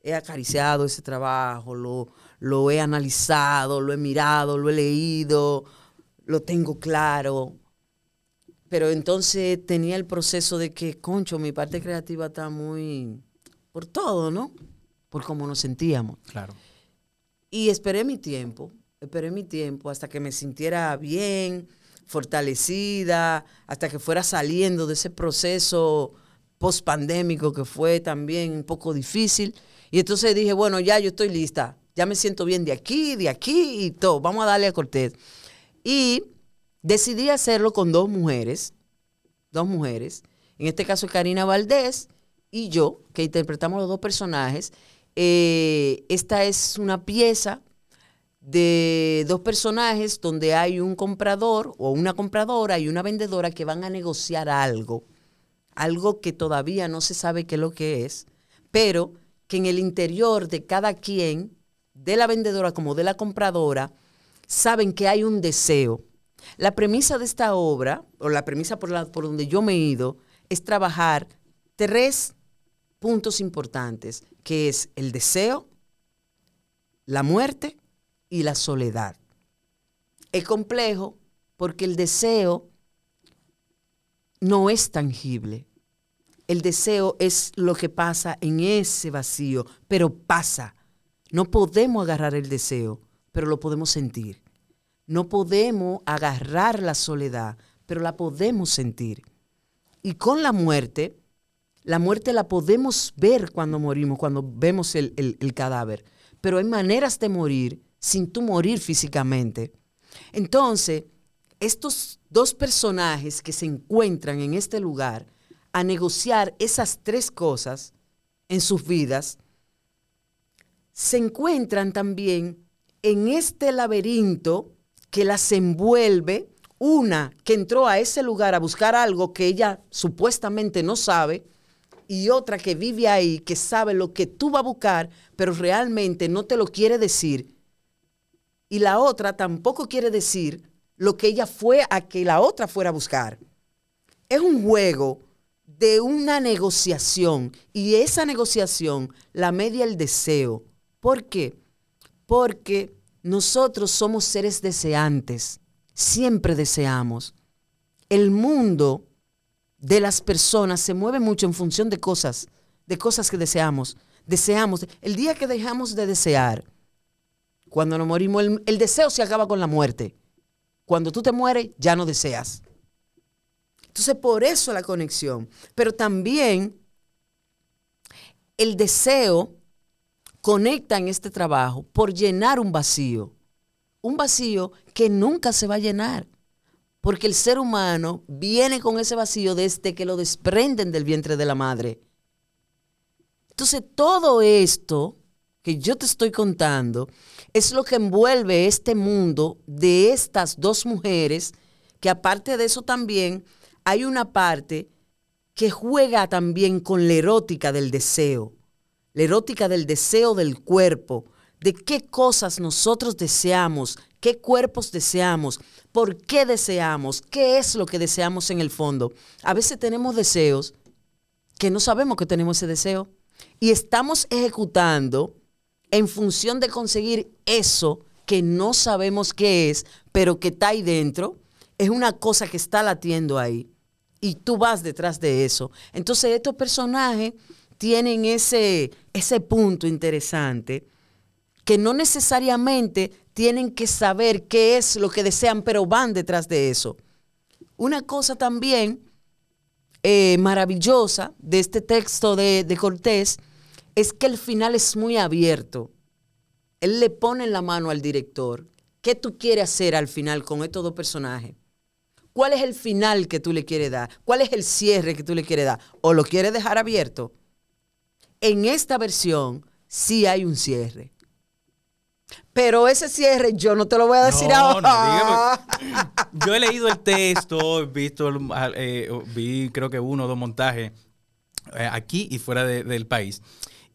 He acariciado ese trabajo, lo, lo he analizado, lo he mirado, lo he leído, lo tengo claro. Pero entonces tenía el proceso de que, concho, mi parte creativa está muy por todo, ¿no? Por cómo nos sentíamos. Claro. Y esperé mi tiempo, esperé mi tiempo hasta que me sintiera bien, fortalecida, hasta que fuera saliendo de ese proceso post-pandémico que fue también un poco difícil. Y entonces dije, bueno, ya yo estoy lista, ya me siento bien de aquí, de aquí y todo, vamos a darle a Cortés. Y decidí hacerlo con dos mujeres, dos mujeres, en este caso Karina Valdés y yo, que interpretamos los dos personajes. Eh, esta es una pieza de dos personajes donde hay un comprador o una compradora y una vendedora que van a negociar algo, algo que todavía no se sabe qué es lo que es, pero que en el interior de cada quien, de la vendedora como de la compradora, saben que hay un deseo. La premisa de esta obra, o la premisa por, la, por donde yo me he ido, es trabajar tres puntos importantes, que es el deseo, la muerte y la soledad. Es complejo porque el deseo no es tangible. El deseo es lo que pasa en ese vacío, pero pasa. No podemos agarrar el deseo, pero lo podemos sentir. No podemos agarrar la soledad, pero la podemos sentir. Y con la muerte, la muerte la podemos ver cuando morimos, cuando vemos el, el- el cadáver. Pero hay maneras de morir sin tú morir físicamente. Entonces, estos dos personajes que se encuentran en este lugar a negociar esas tres cosas en sus vidas, se encuentran también en este laberinto que las envuelve, una que entró a ese lugar a buscar algo que ella supuestamente no sabe, y otra que vive ahí, que sabe lo que tú vas a buscar, pero realmente no te lo quiere decir. Y la otra tampoco quiere decir lo que ella fue a que la otra fuera a buscar. Es un juego de una negociación y esa negociación la media el deseo. ¿Por qué? Porque nosotros somos seres deseantes, siempre deseamos. El mundo de las personas se mueve mucho en función de cosas, de cosas que deseamos. Deseamos, el día que dejamos de desear, cuando nos morimos, el, deseo se acaba con la muerte. Cuando tú te mueres, ya no deseas. Entonces, por eso la conexión. Pero también el deseo conecta en este trabajo por llenar un vacío. Un vacío que nunca se va a llenar. Porque el ser humano viene con ese vacío desde que lo desprenden del vientre de la madre. Entonces, todo esto que yo te estoy contando es lo que envuelve este mundo de estas dos mujeres, que aparte de eso también hay una parte que juega también con la erótica del deseo, la erótica del deseo del cuerpo, de qué cosas nosotros deseamos, qué cuerpos deseamos, por qué deseamos, qué es lo que deseamos en el fondo. A veces tenemos deseos que no sabemos que tenemos ese deseo y estamos ejecutando en función de conseguir eso que no sabemos qué es, pero que está ahí dentro, es una cosa que está latiendo ahí y tú vas detrás de eso. Entonces estos personajes tienen ese, ese punto interesante que no necesariamente tienen que saber qué es lo que desean, pero van detrás de eso. Una cosa también eh, maravillosa de este texto de, de Cortés es que el final es muy abierto. Él le pone en la mano al director. ¿Qué tú quieres hacer al final con estos dos personajes? ¿Cuál es el final que tú le quieres dar? ¿Cuál es el cierre que tú le quieres dar? ¿O lo quieres dejar abierto? En esta versión sí hay un cierre. Pero ese cierre yo no te lo voy a decir ahora. yo he leído el texto, he visto, eh, vi creo que uno o dos montajes eh, aquí y fuera del país.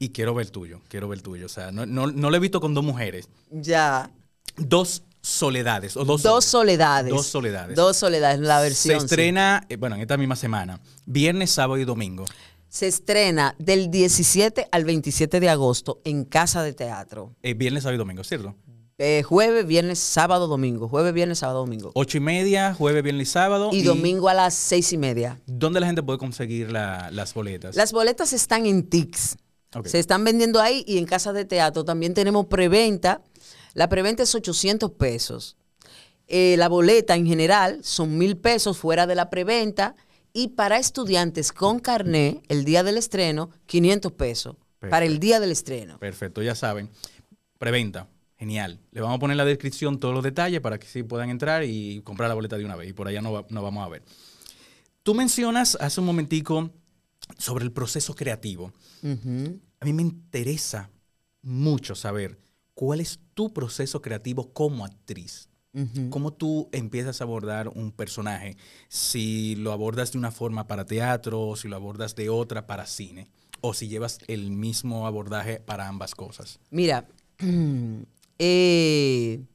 Y quiero ver el tuyo, quiero ver el tuyo. O sea, no, no, no lo he visto con dos mujeres. Ya. Dos soledades. O dos, dos soledades. Dos soledades. Dos soledades, la versión. Se estrena, eh, bueno, en esta misma semana, viernes, sábado y domingo. Se estrena del 17 al 27 de agosto en Casa de Teatro. Eh, viernes, sábado y domingo, ¿cierto? Eh, jueves, viernes, sábado, domingo. Jueves, viernes, sábado, domingo. Ocho y media, jueves, viernes y sábado. Y, domingo a las seis y media. ¿Dónde la gente puede conseguir las boletas? Las boletas están en Se están vendiendo ahí y en Casa de Teatro también tenemos preventa. La preventa es 800 pesos. Eh, la boleta en general son mil pesos fuera de la preventa. Y para estudiantes con carné, el día del estreno, 500 pesos. Para el día del estreno. Perfecto, ya saben. Preventa. Genial. Le vamos a poner en la descripción todos los detalles para que sí puedan entrar y comprar la boleta de una vez. Y por allá no, vamos a ver. Tú mencionas hace un momentico sobre el proceso creativo. A mí me interesa mucho saber cuál es tu proceso creativo como actriz. ¿Cómo tú empiezas a abordar un personaje? Si lo abordas de una forma para teatro, o si lo abordas de otra para cine, o si llevas el mismo abordaje para ambas cosas. Mira, eh,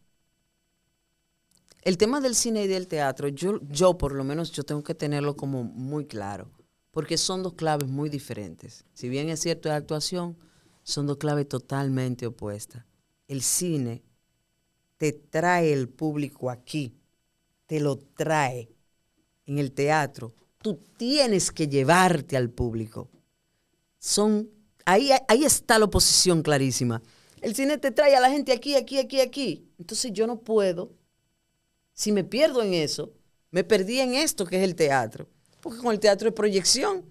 el tema del cine y del teatro, yo, yo por lo menos yo tengo que tenerlo como muy claro, porque son dos claves muy diferentes. Si bien es cierto de actuación, son dos claves totalmente opuestas. El cine te trae el público aquí, te lo trae en el teatro. Tú tienes que llevarte al público. Son, ahí, ahí está la oposición clarísima. El cine te trae a la gente aquí, aquí, aquí, aquí. Entonces yo no puedo, si me pierdo en eso, me perdí en esto que es el teatro. Porque con el teatro es proyección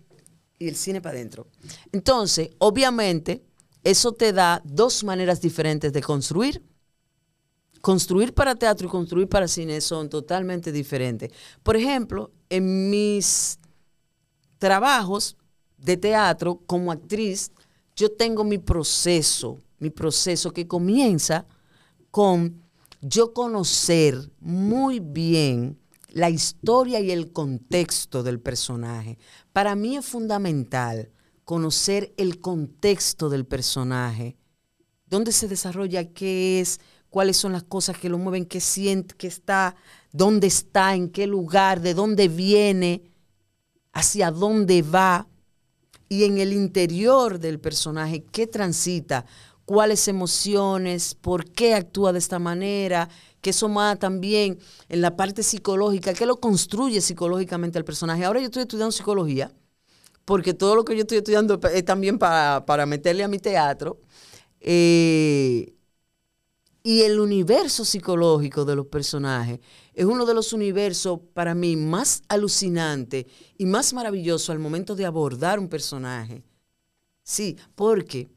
y el cine para adentro. Entonces, obviamente, eso te da dos maneras diferentes de construir construir para teatro y construir para cine son totalmente diferentes. Por ejemplo, en mis trabajos de teatro como actriz, yo tengo mi proceso, mi proceso que comienza con yo conocer muy bien la historia y el contexto del personaje. Para mí es fundamental conocer el contexto del personaje, dónde se desarrolla, qué es, cuáles son las cosas que lo mueven, qué siente, qué está, dónde está, en qué lugar, de dónde viene, hacia dónde va, y en el interior del personaje, qué transita, cuáles emociones, por qué actúa de esta manera, que eso más también en la parte psicológica, qué lo construye psicológicamente al personaje. Ahora yo estoy estudiando psicología, porque todo lo que yo estoy estudiando es también para, meterle a mi teatro. Eh, y el universo psicológico de los personajes es uno de los universos para mí más alucinante y más maravilloso al momento de abordar un personaje. Sí, porque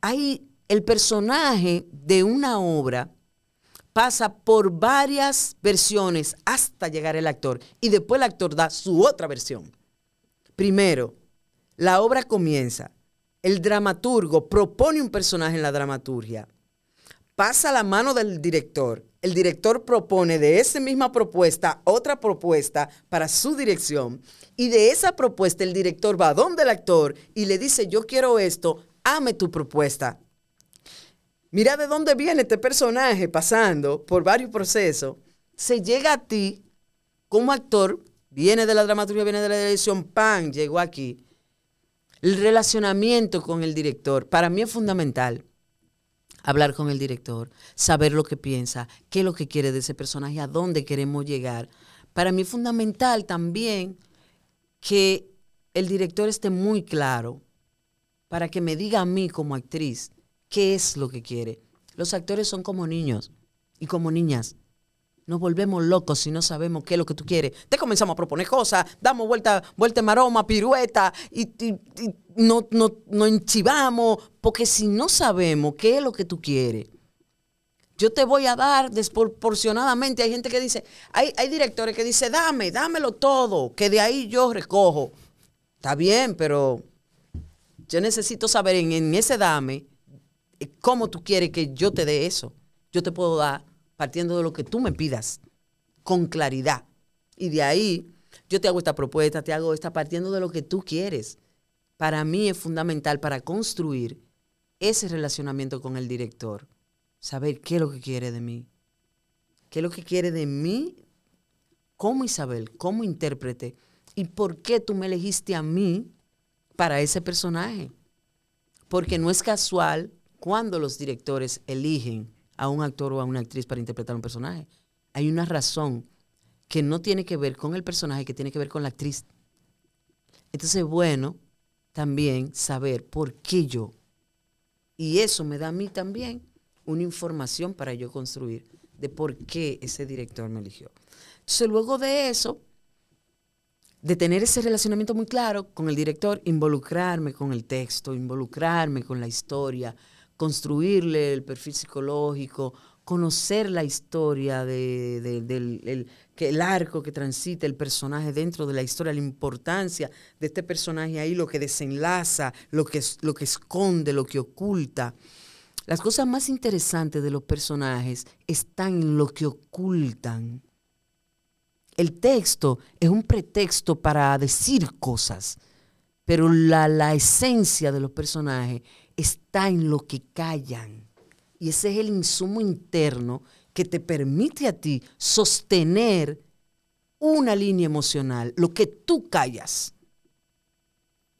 hay el personaje de una obra pasa por varias versiones hasta llegar el actor y después el actor da su otra versión. Primero, la obra comienza, el dramaturgo propone un personaje en la dramaturgia pasa la mano del director. El director propone de esa misma propuesta otra propuesta para su dirección. Y de esa propuesta el director va donde el actor y le dice, yo quiero esto, ame tu propuesta. Mira de dónde viene este personaje pasando por varios procesos. Se llega a ti como actor, viene de la dramaturgia, viene de la dirección, ¡pam! Llegó aquí. El relacionamiento con el director para mí es fundamental hablar con el director, saber lo que piensa, qué es lo que quiere de ese personaje, a dónde queremos llegar. Para mí es fundamental también que el director esté muy claro para que me diga a mí como actriz qué es lo que quiere. Los actores son como niños y como niñas. Nos volvemos locos si no sabemos qué es lo que tú quieres. Te comenzamos a proponer cosas, damos vuelta, vuelta maroma, pirueta, y, no, no, enchivamos, porque si no sabemos qué es lo que tú quieres, yo te voy a dar desproporcionadamente. Hay gente que dice, hay, hay directores que dicen, dame, dámelo todo, que de ahí yo recojo. Está bien, pero yo necesito saber en, en ese dame cómo tú quieres que yo te dé eso. Yo te puedo dar partiendo de lo que tú me pidas, con claridad. Y de ahí yo te hago esta propuesta, te hago esta partiendo de lo que tú quieres. Para mí es fundamental para construir ese relacionamiento con el director, saber qué es lo que quiere de mí, qué es lo que quiere de mí como Isabel, como intérprete, y por qué tú me elegiste a mí para ese personaje. Porque no es casual cuando los directores eligen a un actor o a una actriz para interpretar un personaje. Hay una razón que no tiene que ver con el personaje, que tiene que ver con la actriz. Entonces, es bueno, también saber por qué yo. Y eso me da a mí también una información para yo construir de por qué ese director me eligió. Entonces, luego de eso, de tener ese relacionamiento muy claro con el director, involucrarme con el texto, involucrarme con la historia, construirle el perfil psicológico, conocer la historia del el, el arco que transita el personaje dentro de la historia, la importancia de este personaje ahí, lo que desenlaza, lo que, lo que esconde, lo que oculta. Las cosas más interesantes de los personajes están en lo que ocultan. El texto es un pretexto para decir cosas, pero la, la esencia de los personajes está en lo que callan. Y ese es el insumo interno que te permite a ti sostener una línea emocional, lo que tú callas.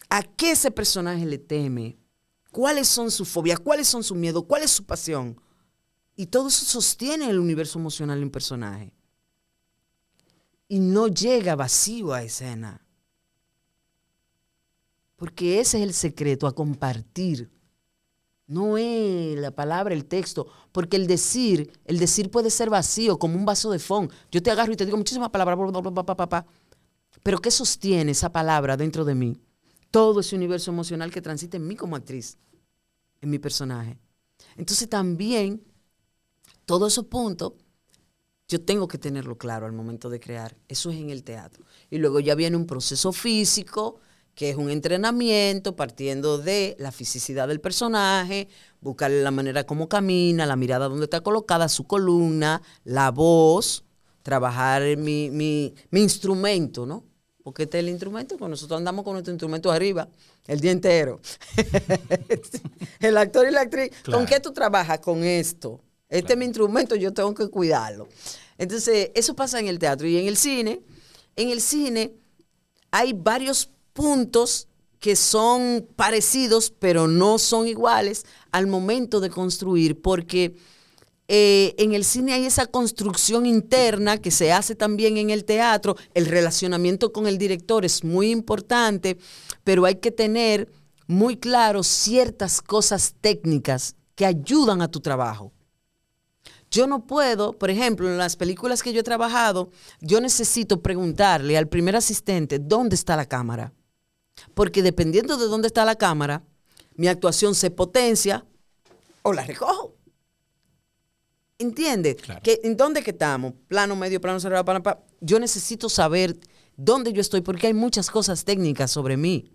¿A qué ese personaje le teme? ¿Cuáles son sus fobias? ¿Cuáles son sus miedos? ¿Cuál es su pasión? Y todo eso sostiene el universo emocional de un personaje. Y no llega vacío a escena. Porque ese es el secreto, a compartir no es la palabra, el texto, porque el decir, el decir puede ser vacío, como un vaso de fond. Yo te agarro y te digo muchísimas palabras, pero ¿qué sostiene esa palabra dentro de mí? Todo ese universo emocional que transita en mí como actriz, en mi personaje. Entonces también, todos esos puntos, Yo tengo que tenerlo claro al momento de crear. Eso es en el teatro. Y luego ya viene un proceso físico, que es un entrenamiento partiendo de la fisicidad del personaje, buscarle la manera como camina, la mirada donde está colocada, su columna, la voz, trabajar mi, mi, mi instrumento, ¿no? Porque este es el instrumento, pues nosotros andamos con nuestro instrumento arriba el día entero. el actor y la actriz, ¿con qué tú trabajas? Con esto. Este es mi instrumento, yo tengo que cuidarlo. Entonces, eso pasa en el teatro y en el cine. En el cine hay varios puntos que son parecidos, pero no son iguales al momento de construir, porque eh, en el cine hay esa construcción interna que se hace también en el teatro, el relacionamiento con el director es muy importante, pero hay que tener muy claro ciertas cosas técnicas que ayudan a tu trabajo. Yo no puedo, por ejemplo, en las películas que yo he trabajado, yo necesito preguntarle al primer asistente dónde está la cámara. Porque dependiendo de dónde está la cámara, mi actuación se potencia o la recojo. ¿Entiendes? ¿En dónde que estamos? Plano, medio, plano, cerrado, plano, plano. Yo necesito saber dónde yo estoy porque hay muchas cosas técnicas sobre mí.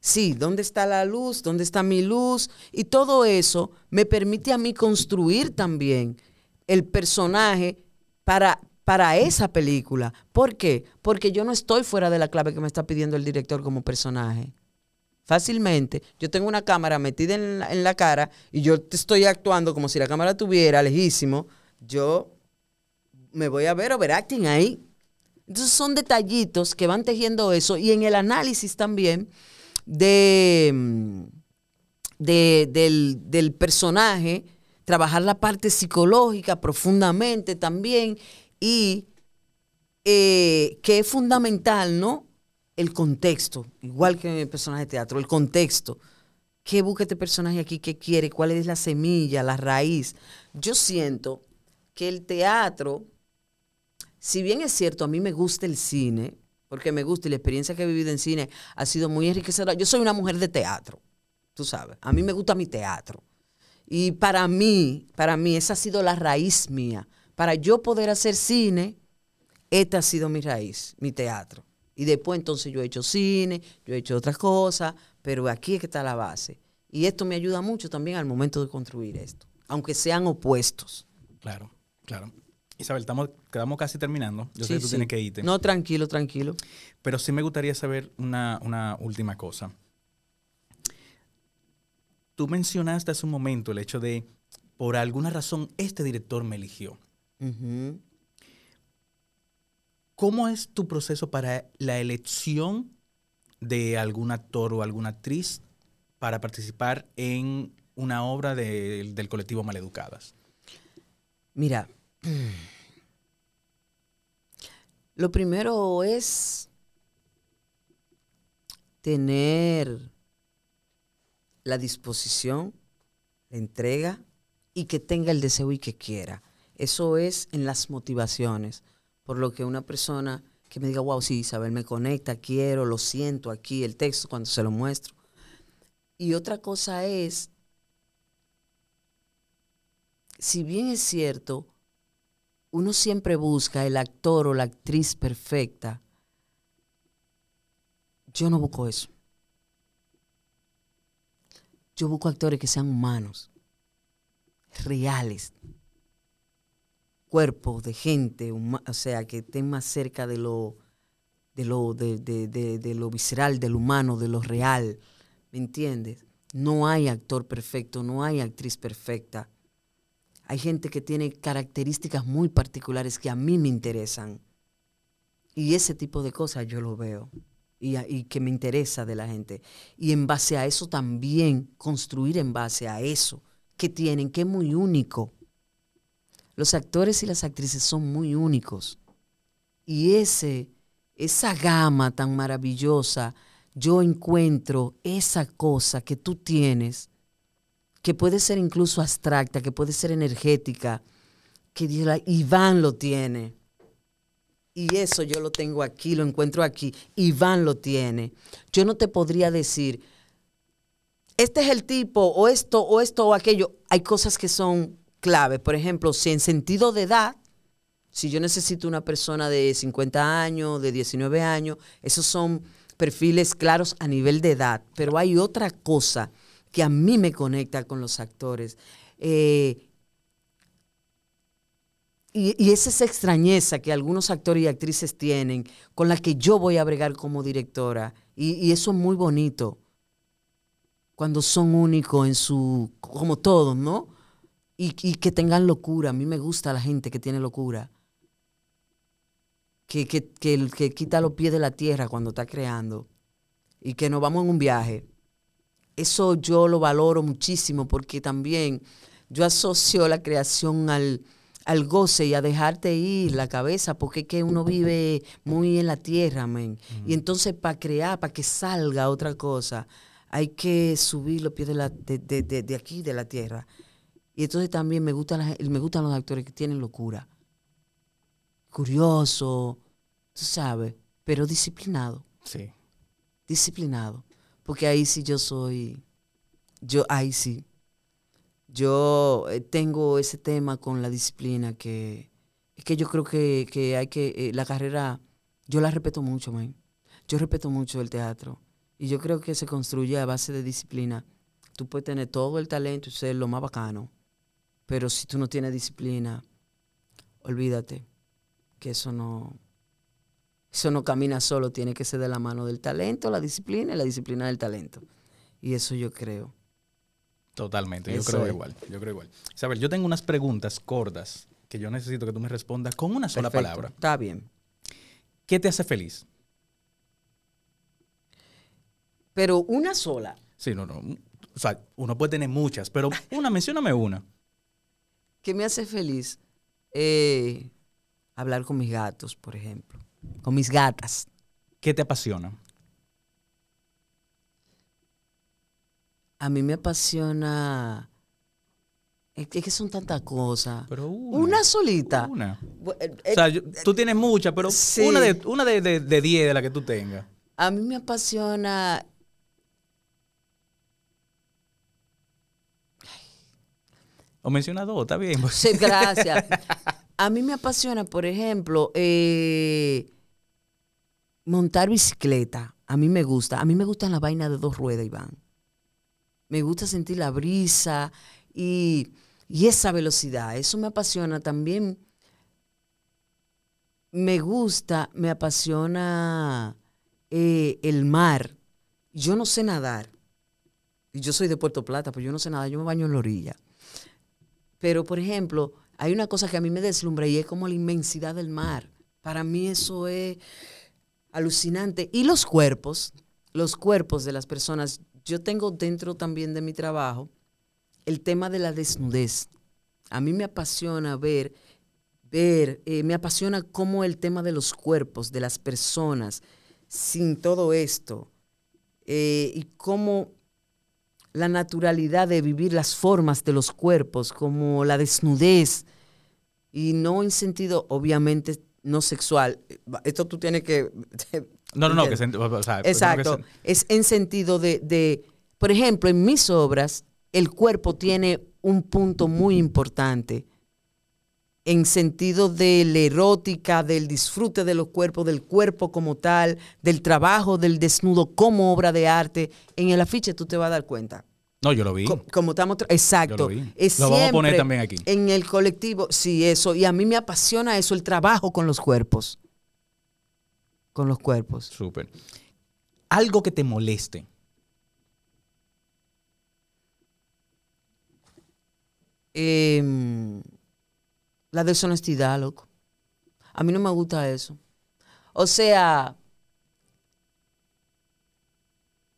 Sí, ¿dónde está la luz? ¿Dónde está mi luz? Y todo eso me permite a mí construir también el personaje para, para esa película. ¿Por qué? Porque yo no estoy fuera de la clave que me está pidiendo el director como personaje. Fácilmente, yo tengo una cámara metida en la, cara y yo te estoy actuando como si la cámara tuviera lejísimo. Yo me voy a ver overacting ahí. Entonces son detallitos que van tejiendo eso y en el análisis también de, mm, del, del personaje, trabajar la parte psicológica profundamente también y eh, que es fundamental, ¿no? El contexto, igual que en el personaje de teatro, el contexto. ¿Qué busca este personaje aquí? ¿Qué quiere? ¿Cuál es la semilla, la raíz? Yo siento que el teatro, si bien es cierto, a mí me gusta el cine, porque me gusta y la experiencia que he vivido en cine ha sido muy enriquecedora. Yo soy una mujer de teatro, tú sabes. A mí me gusta mi teatro. Y para mí, para mí, esa ha sido la raíz mía para yo poder hacer cine, esta ha sido mi raíz, mi teatro. Y después entonces yo he hecho cine, yo he hecho otras cosas, pero aquí es que está la base. Y esto me ayuda mucho también al momento de construir esto, aunque sean opuestos. Claro, claro. Isabel, estamos, quedamos casi terminando. Yo sé que tú tienes que irte. No, tranquilo, tranquilo. Pero sí me gustaría saber una, última cosa. Tú mencionaste hace un momento el hecho de, por alguna razón, este director me eligió. ¿Cómo es tu proceso para la elección de algún actor o alguna actriz para participar en una obra del colectivo Maleducadas? Mira, lo primero es tener la disposición, la entrega y que tenga el deseo y que quiera. Eso es en las motivaciones. Por lo que una persona que me diga, wow, sí, Isabel me conecta, quiero, lo siento aquí, el texto cuando se lo muestro. Y otra cosa es, si bien es cierto, uno siempre busca el actor o la actriz perfecta, yo no busco eso. Yo busco actores que sean humanos, reales, cuerpo de gente, o sea, que estén más cerca de lo, de lo, de, de, lo visceral, del humano, de lo real. ¿Me entiendes? No hay actor perfecto, no hay actriz perfecta. Hay gente que tiene características muy particulares que a mí me interesan. Y ese tipo de cosas yo lo veo y, y, que me interesa de la gente. Y en base a eso también construir en base a eso que tienen, que es muy único. Los actores y las actrices son muy únicos. Y ese, esa gama tan maravillosa, yo encuentro esa cosa que tú tienes, que puede ser incluso abstracta, que puede ser energética, que Iván lo tiene. Y eso yo lo tengo aquí, lo encuentro aquí. Iván lo tiene. Yo no te podría decir, este es el tipo, o esto, o esto, o aquello. Hay cosas que son clave. Por ejemplo, si en sentido de edad, Si yo necesito una persona de 50 años, de 19 años, esos son perfiles claros a nivel de edad. Pero hay otra cosa que a mí me conecta con los actores. Eh, y, y es esa extrañeza que algunos actores y actrices tienen, con la que yo voy a bregar como directora. Y, y eso es muy bonito. Cuando son únicos en su, como todos, ¿no? Y, y que tengan locura. A mí me gusta la gente que tiene locura. Que, que, que, que quita los pies de la tierra cuando está creando. Y que nos vamos en un viaje. Eso yo lo valoro muchísimo porque también yo asocio la creación al, al goce y a dejarte ir la cabeza, porque es que uno vive muy en la tierra, men. Y entonces para crear, para que salga otra cosa, hay que subir los pies de, la, de, de- de- de aquí, de la tierra. Y entonces también me gustan, las- me gustan los actores que tienen locura. Curioso, tú sabes, pero disciplinado Sí. disciplinado. Porque ahí sí yo soy, yo ahí sí. Yo eh, tengo ese tema con la disciplina que es que yo creo que, que hay que, eh, la carrera, yo la respeto mucho, man. Yo respeto mucho el teatro. Y yo creo que se construye a base de disciplina. Tú puedes tener todo el talento y ser lo más bacano. Pero si tú no tienes disciplina, olvídate que eso no, eso no camina solo, tiene que ser de la mano del talento, la disciplina y la disciplina del talento. Y eso yo creo. Totalmente, yo Eso creo es. igual, yo creo igual. Isabel, yo tengo unas preguntas cortas que yo necesito que tú me respondas con una sola Perfecto, palabra. Está bien. ¿Qué te hace feliz? Pero una sola. Sí, no, no. O sea, uno puede tener muchas, pero una, mencióname una. Que me hace feliz? Eh, hablar con mis gatos, por ejemplo. Con mis gatas. ¿Qué te apasiona? A mí me apasiona. Es que son tantas cosas. Pero una. Una solita. Una. Eh, O sea, yo- tú tienes muchas, pero sí. una de una de, de, de 10 de la que tú tengas. A mí me apasiona. O menciona dos, está bien. pues. Sí, gracias. A mí me apasiona, por ejemplo, eh, montar bicicleta. A mí me gusta. A mí me gustan las vainas de dos ruedas, Iván. Me gusta sentir la brisa y, y esa velocidad. Eso me apasiona también. Me gusta, me apasiona eh, el mar. Yo no sé nadar. Y yo soy de Puerto Plata, pero yo no sé nadar. Yo me baño en la orilla. Pero, por ejemplo, hay una cosa que a mí me deslumbra y es como la inmensidad del mar. Para mí eso es alucinante. Y los cuerpos, los cuerpos de las personas. Yo tengo dentro también de mi trabajo el tema de la desnudez. A mí me apasiona ver, ver, eh, me apasiona cómo el tema de los cuerpos, de las personas, sin todo esto, eh, y cómo la naturalidad de vivir las formas de los cuerpos, como la desnudez, y no en sentido, obviamente, no sexual. Esto tú tienes que... No, no, no, que se, o sea, Exacto. que se- Es en sentido de, de, por ejemplo, en mis obras, el cuerpo tiene un punto muy importante en sentido de la erótica, del disfrute de los cuerpos, del cuerpo como tal, del trabajo del desnudo como obra de arte. En el afiche tú te vas a dar cuenta. No, yo lo vi. Co- Como estamos, exacto. Yo lo vi. Es Lo vamos a poner también aquí. En el colectivo, sí, eso. Y a mí me apasiona eso, el trabajo con los cuerpos. Con los cuerpos. Súper. Algo que te moleste. Em, la deshonestidad, loco. A mí no me gusta eso. O sea,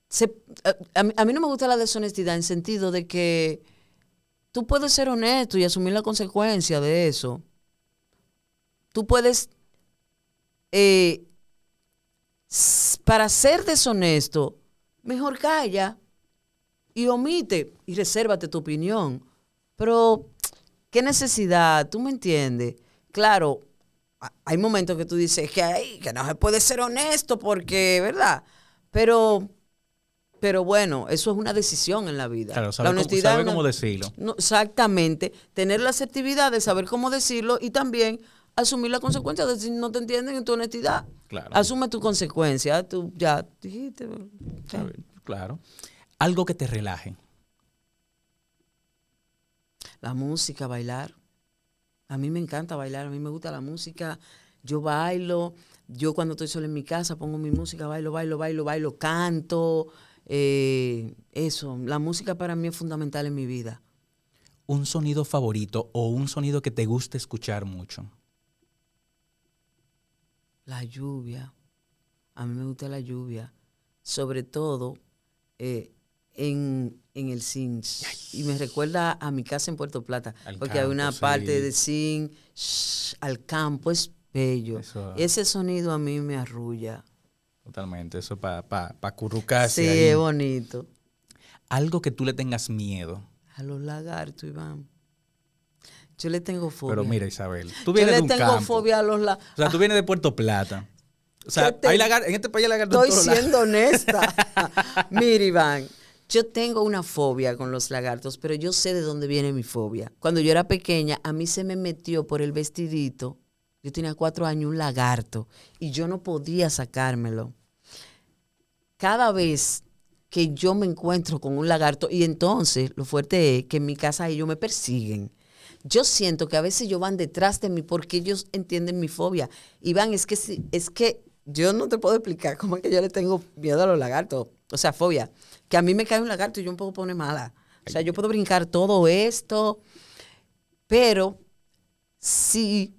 se- a, a mí, no me gusta la deshonestidad en sentido de que tú puedes ser honesto y asumir la consecuencia de eso. Tú puedes, eh, para ser deshonesto, mejor calla y omite y resérvate tu opinión. Pero, ¿qué necesidad? ¿Tú me entiendes? Claro, hay momentos que tú dices que, ay, que no se puede ser honesto porque, ¿verdad? Pero, pero bueno, eso es una decisión en la vida. Claro, la saber, cómo, honestidad una- cómo decirlo. no, exactamente. Tener la asertividad de saber cómo decirlo y también asumir la consecuencia de si no te entienden en tu honestidad. Claro. Asume tu consecuencia. Tú ya dijiste. Ver, Claro. Algo que te relaje. La música, bailar. A mí me encanta bailar, a mí me gusta la música. Yo bailo, yo cuando estoy sola en mi casa pongo mi música, bailo, bailo, bailo, bailo, canto. eh, eso, la música para mí es fundamental en mi vida. Un sonido favorito o un sonido que te guste escuchar mucho. La lluvia. A mí me gusta la lluvia. Sobre todo eh, en, en el zinc. Y me recuerda a mi casa en Puerto Plata. Al porque hay una sí. parte de zinc shh, al campo. Es bello. Eso- Ese sonido a mí me arrulla. Totalmente. Eso para pa, pa acurrucarse Sí, ahí. es bonito. Algo que tú le tengas miedo. A los lagartos, Iván. Yo le tengo fobia. Pero mira, Isabel, tú Yo vienes le de un tengo campo. fobia a los lagartos. O sea, tú vienes de Puerto Plata. O sea, ¿Qué te- hay lagar- en este país hay lagartos en Estoy lados. siendo honesta. Mira, Iván, yo tengo una fobia con los lagartos, pero yo sé de dónde viene mi fobia. Cuando yo era pequeña, a mí se me metió por el vestidito. Yo tenía cuatro años un lagarto y yo no podía sacármelo. Cada vez que yo me encuentro con un lagarto, y entonces lo fuerte es que en mi casa ellos me persiguen. Yo siento que a veces ellos van detrás de mí porque ellos entienden mi fobia. Iván, es que, es que yo no te puedo explicar cómo es que yo le tengo miedo a los lagartos. O sea, fobia. Que a mí me cae un lagarto y yo me puedo poner mala. O sea, yo puedo brincar todo esto, pero sí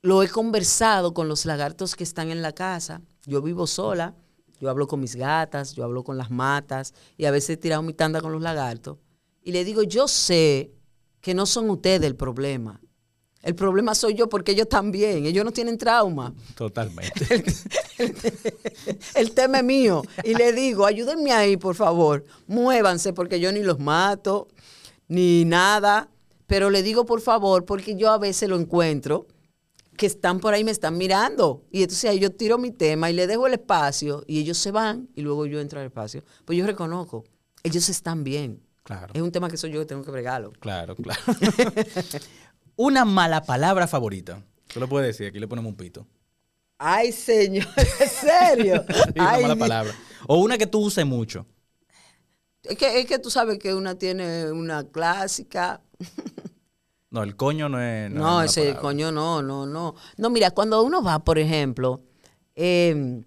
lo he conversado con los lagartos que están en la casa. Yo vivo sola, yo hablo con mis gatas, yo hablo con las matas y a veces he tirado mi tanda con los lagartos. Y le digo, yo sé que no son ustedes el problema. El problema soy yo porque ellos también, ellos no tienen trauma. Totalmente. El tema es mío. Y le digo, ayúdenme ahí, por favor. Muévanse porque yo ni los mato, ni nada. Pero le digo, por favor, porque yo a veces lo encuentro que están por ahí, me están mirando. Y entonces ahí yo tiro mi tema y le dejo el espacio y ellos se van y luego yo entro al espacio. Pues yo reconozco, ellos están bien. Claro. Es un tema que soy yo que tengo que bregarlo. Claro, claro. Una mala palabra favorita. Tú lo puedes decir, aquí le ponemos un pito. Ay, señor, ¿en serio? Sí, una Ay, mala palabra. O una que tú uses mucho. Es que, es que tú sabes que una tiene una clásica. No, el coño no es. No, es mala ese palabra. coño no, no, no. No, mira, cuando uno va, por ejemplo, eh,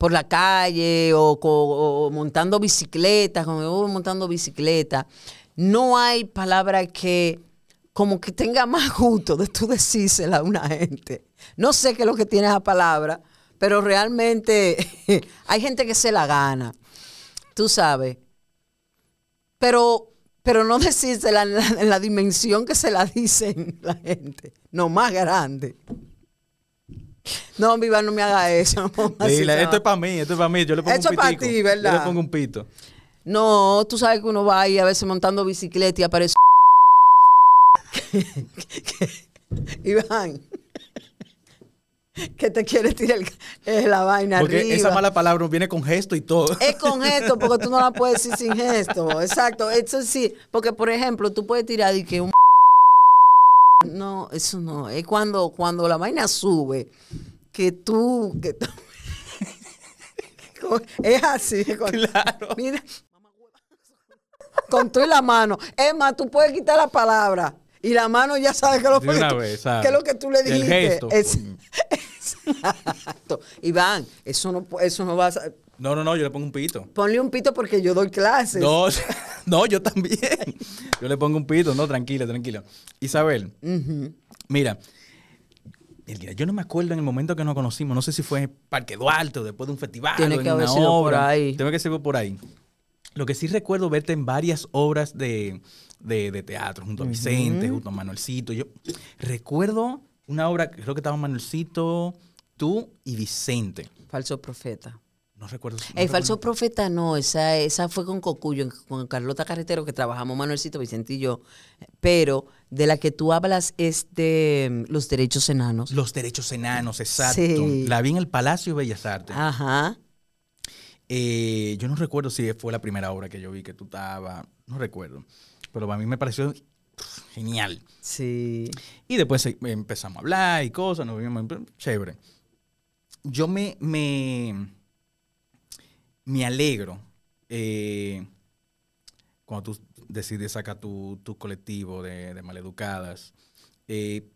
por la calle o, montando bicicleta, cuando uno montando bicicleta, no hay palabra que como que tenga más gusto de tú decírsela a una gente. No sé qué es lo que tiene esa palabra, pero realmente hay gente que se la gana, tú sabes. Pero, pero no decírsela en la, en la dimensión que se la dicen la gente, no más grande. No, viva, no me haga eso. no ponga así Dile, esto es para mí, esto es para mí. Yo le pongo Esto un es pa' pitico. ti, ¿verdad? Yo le pongo un pito. No, tú sabes que uno va ahí a veces montando bicicleta y aparece. Iván, que te quiere tirar el- la vaina Porque arriba. esa mala palabra viene con gesto y todo. Es con gesto, porque tú no la puedes decir sin gesto. Exacto. Eso sí, porque por ejemplo, tú puedes tirar y que un. No, eso no. Es cuando, cuando la vaina sube, que tú. Que tú- es así. con- Claro. Mira, con tú y la mano. Es más, tú puedes quitar la palabra. Y la mano ya sabe que lo, De una vez, que es lo que tú le El dijiste. gesto. Es- exacto. Iván, eso no, eso no va a. No, no, no, yo le pongo un pito. Ponle un pito porque yo doy clases. No, no, yo también. Yo le pongo un pito. No, tranquila, tranquila. Isabel, mira. Elvira, Yo no me acuerdo en el momento que nos conocimos, no sé si fue en Parque Duarte o después de un festival Tiene o que en haber una sido por obra. ahí. Tiene que ser por ahí. Lo que sí recuerdo verte en varias obras de, de- de teatro, junto a Vicente, junto a Manuelcito. Yo recuerdo una obra, creo que estaba Manuelcito, tú y Vicente. Falso profeta. No recuerdo. no El recuerdo. falso profeta no, esa, esa fue con Cocuyo, con Carlota Carretero, que trabajamos Manuelcito, Vicente y yo. Pero de la que tú hablas es de mm, los derechos enanos. Los derechos enanos, exacto. Sí. La vi en el Palacio de Bellas Artes. Ajá. Eh, yo no recuerdo si fue la primera obra que yo vi que tú estabas. No recuerdo. Pero a mí me pareció genial. Sí. Y después eh, empezamos a hablar y cosas, nos vimos, chévere. Yo me, me, me alegro eh, cuando tú decides sacar tu, tu colectivo de, de maleducadas. Eh,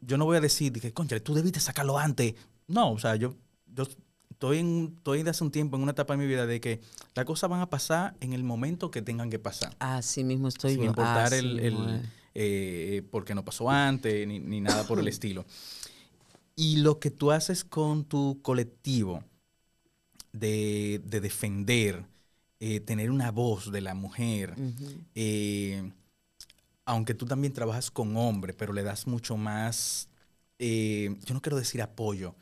yo no voy a decir que, concha, tú debiste sacarlo antes. No, o sea, yo, yo estoy, en, estoy de hace un tiempo en una etapa de mi vida de que las cosas van a pasar en el momento que tengan que pasar. Así mismo estoy Sin yo. importar Así el, eh, por qué no pasó antes, ni, ni nada por el estilo. Y lo que tú haces con tu colectivo de, de defender, eh, tener una voz de la mujer, eh, aunque tú también trabajas con hombres, pero le das mucho más, yo no quiero decir apoyo,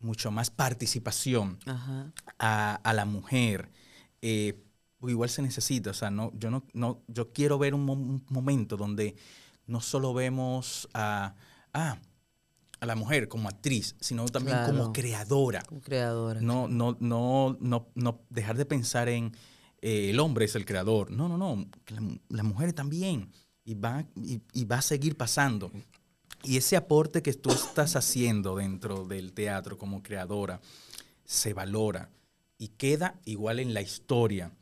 mucho más participación Ajá. a, a la mujer, eh, porque igual se necesita. O sea, no, yo no, no, yo quiero ver un, mo- un momento donde no solo vemos a, ah, a la mujer como actriz, sino también Claro. como creadora. Como creadora. No, no, no, no, no dejar de pensar en eh, el hombre es el creador. No, no, no. la- Las mujeres también. Y va, y, y va a seguir pasando. Y ese aporte que tú estás haciendo dentro del teatro como creadora se valora y queda igual en la historia.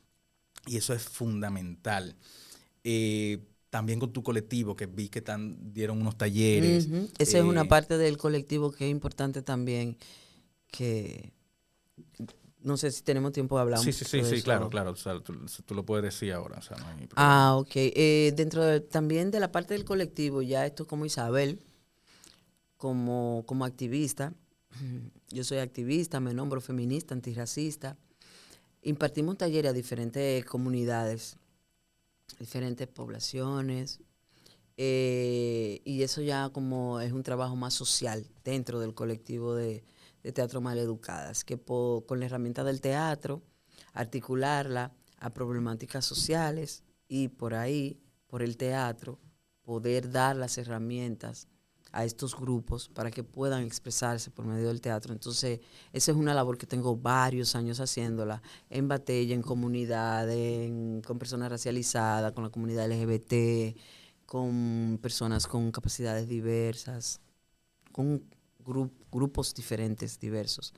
Y eso es fundamental. Eh, también con tu colectivo, que vi que tan, dieron unos talleres. Esa es una eh, parte del colectivo que es importante también, que no sé si tenemos tiempo de hablar. Sí, sí, sí, sí, eso. claro, claro. O sea, tú, tú lo puedes decir ahora. O sea, no hay problema. Ah, ok. Eh, dentro de- también de la parte del colectivo, ya esto como Isabel, como, como activista, yo soy activista, me nombro feminista, antirracista. Impartimos talleres a diferentes comunidades, diferentes poblaciones, eh, y eso ya como es un trabajo más social dentro del colectivo de, de Teatro Maleducadas, que con la herramienta del teatro, articularla a problemáticas sociales y por ahí, por el teatro, poder dar las herramientas a estos grupos para que puedan expresarse por medio del teatro. Entonces, esa es una labor que tengo varios años haciéndola en Batella, en comunidades, en- con personas racializadas, con la comunidad LGBT, con personas con capacidades diversas, con gru- grupos diferentes, diversos.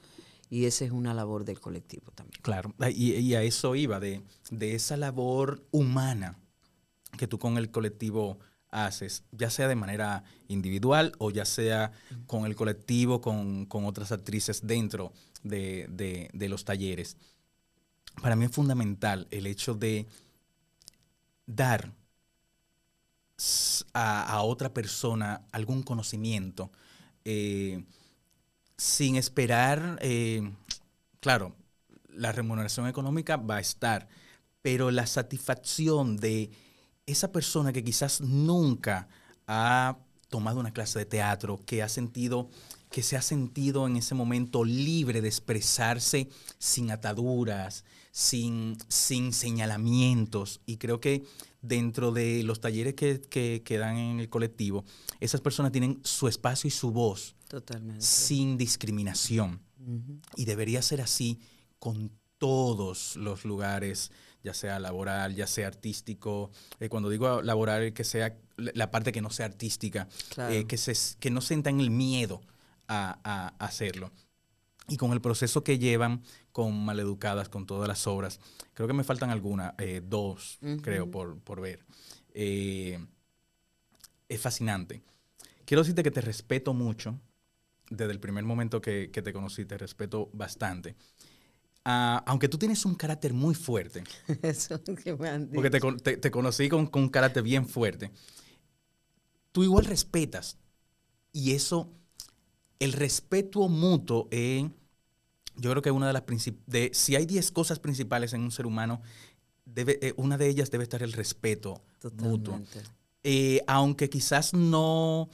Y esa es una labor del colectivo también. Claro, y, y a eso iba, de, de esa labor humana que tú con el colectivo haces, ya sea de manera individual o ya sea con el colectivo, con, con otras actrices dentro de, de- de los talleres. Para mí es fundamental el hecho de dar a, a otra persona algún conocimiento eh, sin esperar, eh, claro, la remuneración económica va a estar, pero la satisfacción de esa persona que quizás nunca ha tomado una clase de teatro, que ha sentido, que se ha sentido en ese momento libre de expresarse sin ataduras, sin, sin señalamientos. Y creo que dentro de los talleres que, que, que dan en el colectivo, esas personas tienen su espacio y su voz Totalmente. sin discriminación. Y debería ser así con todos los lugares, ya sea laboral, ya sea artístico. Eh, cuando digo laboral, que sea la la parte que no sea artística, Claro. eh, que, se, que no sientan el miedo a, a hacerlo. Y con el proceso que llevan con Maleducadas, con todas las obras, creo que me faltan algunas, eh, dos, creo, por, por ver. Eh, es fascinante. Quiero decirte que te respeto mucho. Desde el primer momento que, que te conocí, te respeto bastante. Ah, aunque tú tienes un carácter muy fuerte, Eso que me han dicho. porque te, te- te conocí con, con un carácter bien fuerte, tú igual respetas. Y eso, el respeto mutuo, eh, yo creo que una de las principales, si hay 10 cosas principales en un ser humano, debe, eh, una de ellas debe estar el respeto mutuo. Eh, aunque quizás no,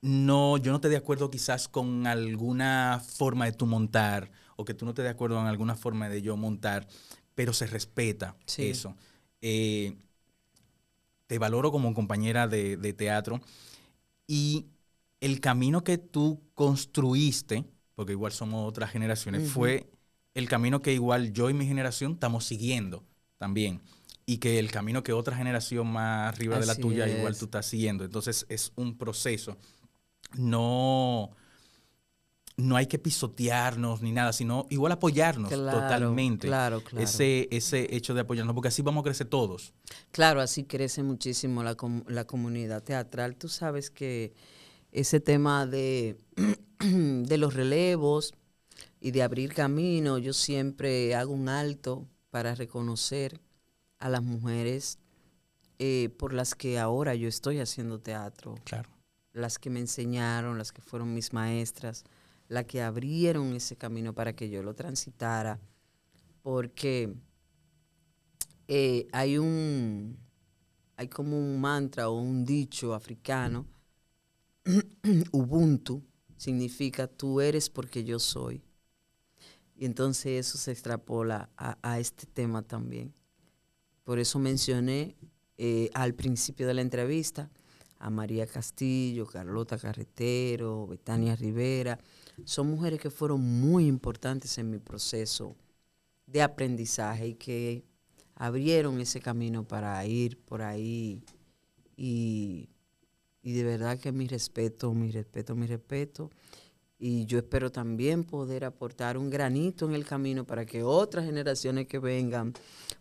no, yo no esté de acuerdo quizás con alguna forma de tú montar, o que tú no estés de acuerdo en alguna forma de yo montar, pero se respeta Sí. eso. Eh, te valoro como compañera de, de teatro y el camino que tú construiste, porque igual somos otras generaciones, fue el camino que igual yo y mi generación estamos siguiendo también. y que el camino que otra generación más arriba de la tuya igual tú estás siguiendo. Entonces es un proceso. No, no hay que pisotearnos ni nada, sino igual apoyarnos Claro, totalmente. claro, claro. Ese, ese hecho de apoyarnos, porque así vamos a crecer todos. Claro, así crece muchísimo la, com- la comunidad teatral. Tú sabes que ese tema de, de los relevos y de abrir camino, yo siempre hago un alto para reconocer a las mujeres eh, por las que ahora yo estoy haciendo teatro. Claro. Las que me enseñaron, las que fueron mis maestras, las que abrieron ese camino para que yo lo transitara. Porque eh, hay un, hay como un mantra o un dicho africano, Ubuntu, significa tú eres porque yo soy. Y entonces eso se extrapola a, este tema también. Por eso mencioné eh, al principio de la entrevista a María Castillo, Carlota Carretero, Betania Rivera. Son mujeres que fueron muy importantes en mi proceso de aprendizaje y que abrieron ese camino para ir por ahí. Y, y de verdad que mi respeto, mi respeto, mi respeto. Y yo espero también poder aportar un granito en el camino para que otras generaciones que vengan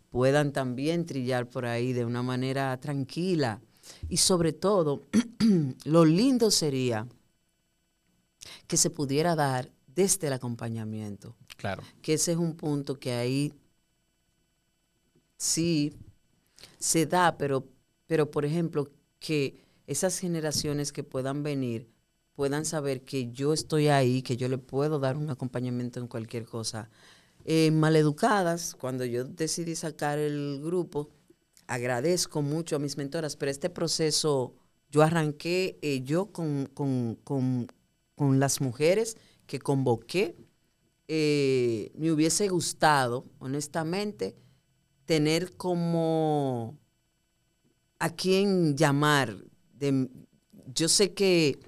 puedan también trillar por ahí de una manera tranquila. Y sobre todo, lo lindo sería que se pudiera dar desde el acompañamiento Claro. que ese es un punto que ahí sí se da, pero, pero por ejemplo, que esas generaciones que puedan venir puedan saber que yo estoy ahí, que yo le puedo dar un acompañamiento en cualquier cosa. Eh, maleducadas, cuando yo decidí sacar el grupo, agradezco mucho a mis mentoras, pero este proceso yo arranqué eh, yo con, con- con- con las mujeres que convoqué. Eh, me hubiese gustado, honestamente, tener como a quién llamar. De, yo sé que,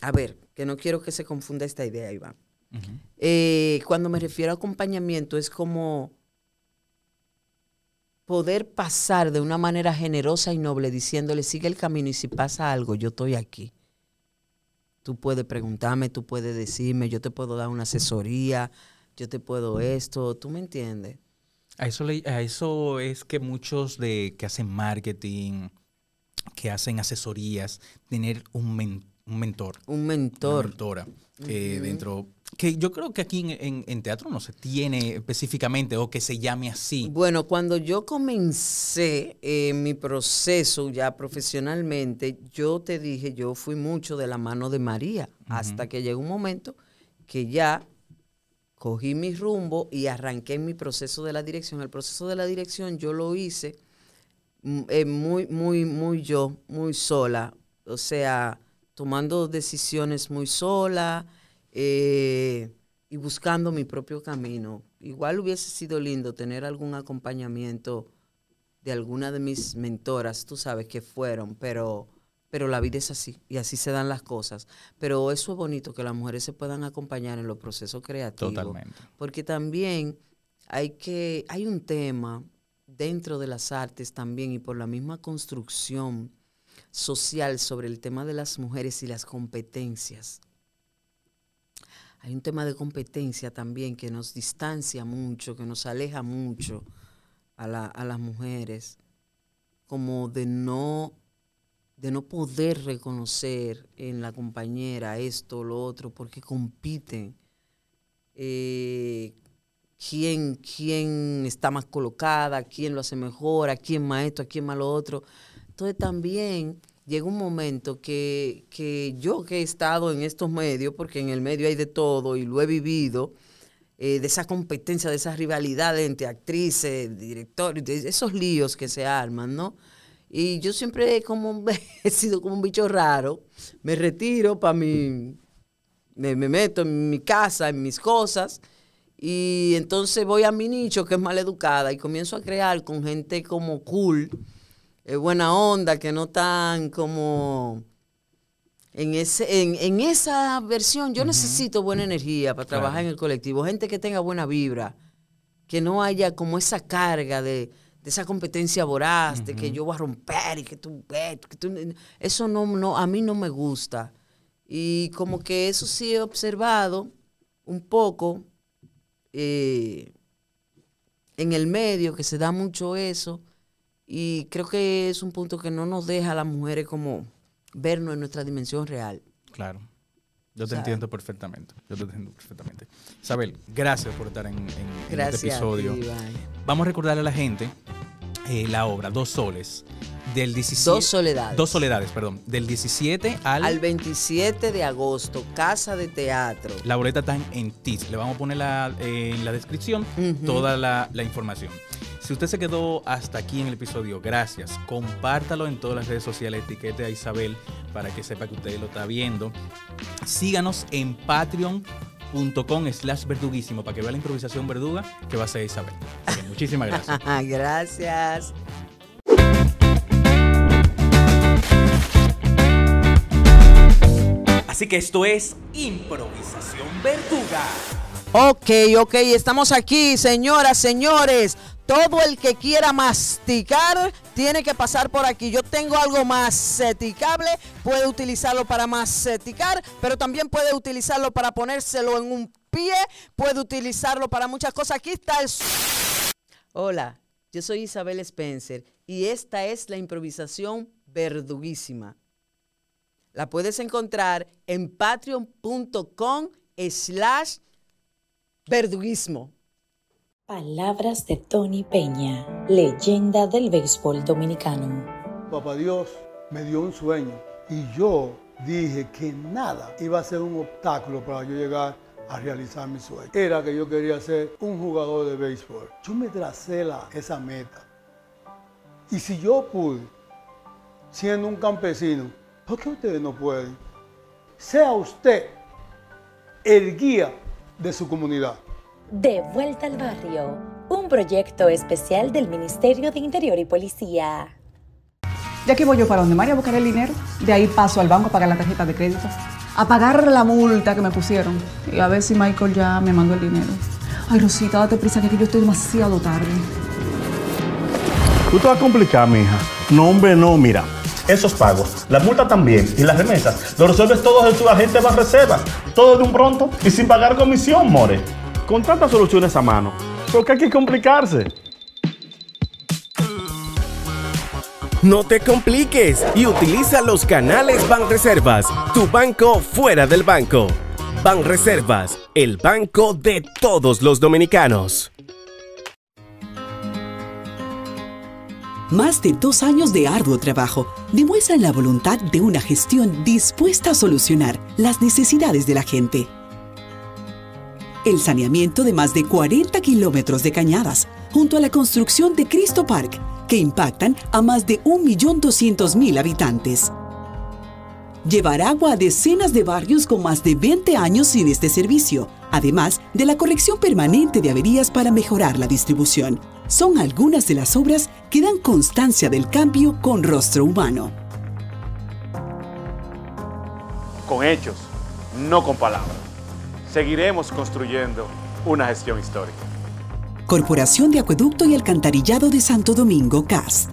a ver, que no quiero que se confunda esta idea, Iván. Eh, cuando me refiero a acompañamiento es como poder pasar de una manera generosa y noble diciéndole sigue el camino y si pasa algo yo estoy aquí. Tú puedes preguntarme, tú puedes decirme, yo te puedo dar una asesoría, yo te puedo esto, ¿tú me entiendes? A eso, le- a eso es que muchos de que hacen marketing, que hacen asesorías, tener un, men- un mentor. Un mentor. Una mentora eh, dentro. Que yo creo que aquí en, en- en teatro no se tiene específicamente o que se llame así. Bueno, cuando yo comencé eh, mi proceso ya profesionalmente, yo te dije, yo fui mucho de la mano de María, hasta que llegó un momento que ya cogí mi rumbo y arranqué en mi proceso de la dirección. El proceso de la dirección yo lo hice eh, muy, muy, muy yo, muy sola. O sea, tomando decisiones muy sola eh, y buscando mi propio camino. Igual hubiese sido lindo tener algún acompañamiento de alguna de mis mentoras, tú sabes que fueron, pero, pero la vida es así y así se dan las cosas. Pero eso es bonito que las mujeres se puedan acompañar en los procesos creativos. Totalmente. Porque también hay que, hay un tema dentro de las artes también y por la misma construcción social sobre el tema de las mujeres y las competencias. Hay un tema de competencia también que nos distancia mucho, que nos aleja mucho a, la- a las mujeres, como de no, de no poder reconocer en la compañera esto o lo otro, porque compiten. Eh, quién, quién está más colocada, quién lo hace mejor, a quién más esto, a quién más lo otro. Entonces también llega un momento que, que yo que he estado en estos medios, porque en el medio hay de todo y lo he vivido, eh, de esa competencia, de esas rivalidades entre actrices, directores, de esos líos que se arman, ¿no? Y yo siempre como, he sido como un bicho raro, me retiro para mi, me, me meto en mi casa, en mis cosas, y entonces voy a mi nicho que es mal educada y comienzo a crear con gente como cool, eh, buena onda, que no tan como en ese, en, en esa versión. Yo necesito buena energía para trabajar en el colectivo, gente que tenga buena vibra, que no haya como esa carga de, de esa competencia voraz, de que yo voy a romper y que tú, eh, que tú- eso no, no, a mí no me gusta. Y como que eso sí he observado un poco eh, en el medio, que se da mucho eso, y creo que es un punto que no nos deja a las mujeres como vernos en nuestra dimensión real. Claro. Yo te entiendo perfectamente. Yo te entiendo perfectamente. Isabel, gracias por estar en, en- en Gracias este episodio. a ti, Iván. Vamos a recordarle a la gente eh, la obra Dos Soles. Del 17, Dos soledades. Dos soledades, perdón. Del 17 al. Al 27 de agosto, Casa de Teatro. La boleta está en, TIS. Le vamos a poner la- eh, en la descripción toda la, la información. Si usted se quedó hasta aquí en el episodio, gracias. Compártalo en todas las redes sociales, etiquete a Isabel para que sepa que usted lo está viendo. Síganos en patreon.com slash verduguísimo para que vea la improvisación verduga que va a hacer Isabel. Muchísimas gracias. Gracias. Así que esto es improvisación verduga. Ok, ok, estamos aquí, señoras, señores. Todo el que quiera masticar tiene que pasar por aquí. Yo tengo algo masticable, puede utilizarlo para masticar, pero también puede utilizarlo para ponérselo en un pie, puede utilizarlo para muchas cosas. Aquí está el... Hola, yo soy Isabel Spencer y esta es la improvisación verduguísima. La puedes encontrar en patreon.com slash verduguismo. Palabras de Tony Peña, leyenda del béisbol dominicano. Papá Dios me dio un sueño y yo dije que nada iba a ser un obstáculo para yo llegar a realizar mi sueño. Era que yo quería ser un jugador de béisbol. Yo me tracé la- esa meta. Y si yo pude, siendo un campesino, ¿por qué ustedes no pueden? Sea usted el guía de su comunidad. De vuelta al barrio, un proyecto especial del Ministerio de Interior y Policía. De aquí voy yo para donde María a buscar el dinero. De ahí paso al banco a pagar la tarjeta de crédito. A pagar la multa que me pusieron. Y a ver si Michael ya me mandó el dinero. Ay, Rosita, date prisa que aquí yo estoy demasiado tarde. Tú te vas a complicar, mija. No, hombre, no, mira. Esos pagos, la multa también y las remesas, lo resuelves todos en tu agente reservas. Todo de un pronto y sin pagar comisión, more. Con tantas soluciones a mano, ¿por qué hay que complicarse? No te compliques y utiliza los canales Banreservas, tu banco fuera del banco. Banreservas, el banco de todos los dominicanos. Más de dos años de arduo trabajo demuestran la voluntad de una gestión dispuesta a solucionar las necesidades de la gente. El saneamiento de más de 40 kilómetros de cañadas, junto a la construcción de Cristo Park, que impactan a más de 1.200.000 habitantes. Llevar agua a decenas de barrios con más de 20 años sin este servicio, además de la corrección permanente de averías para mejorar la distribución. Son algunas de las obras que dan constancia del cambio con rostro humano. Con hechos, no con palabras. Seguiremos construyendo una gestión histórica. Corporación de Acueducto y Alcantarillado de Santo Domingo, CAS.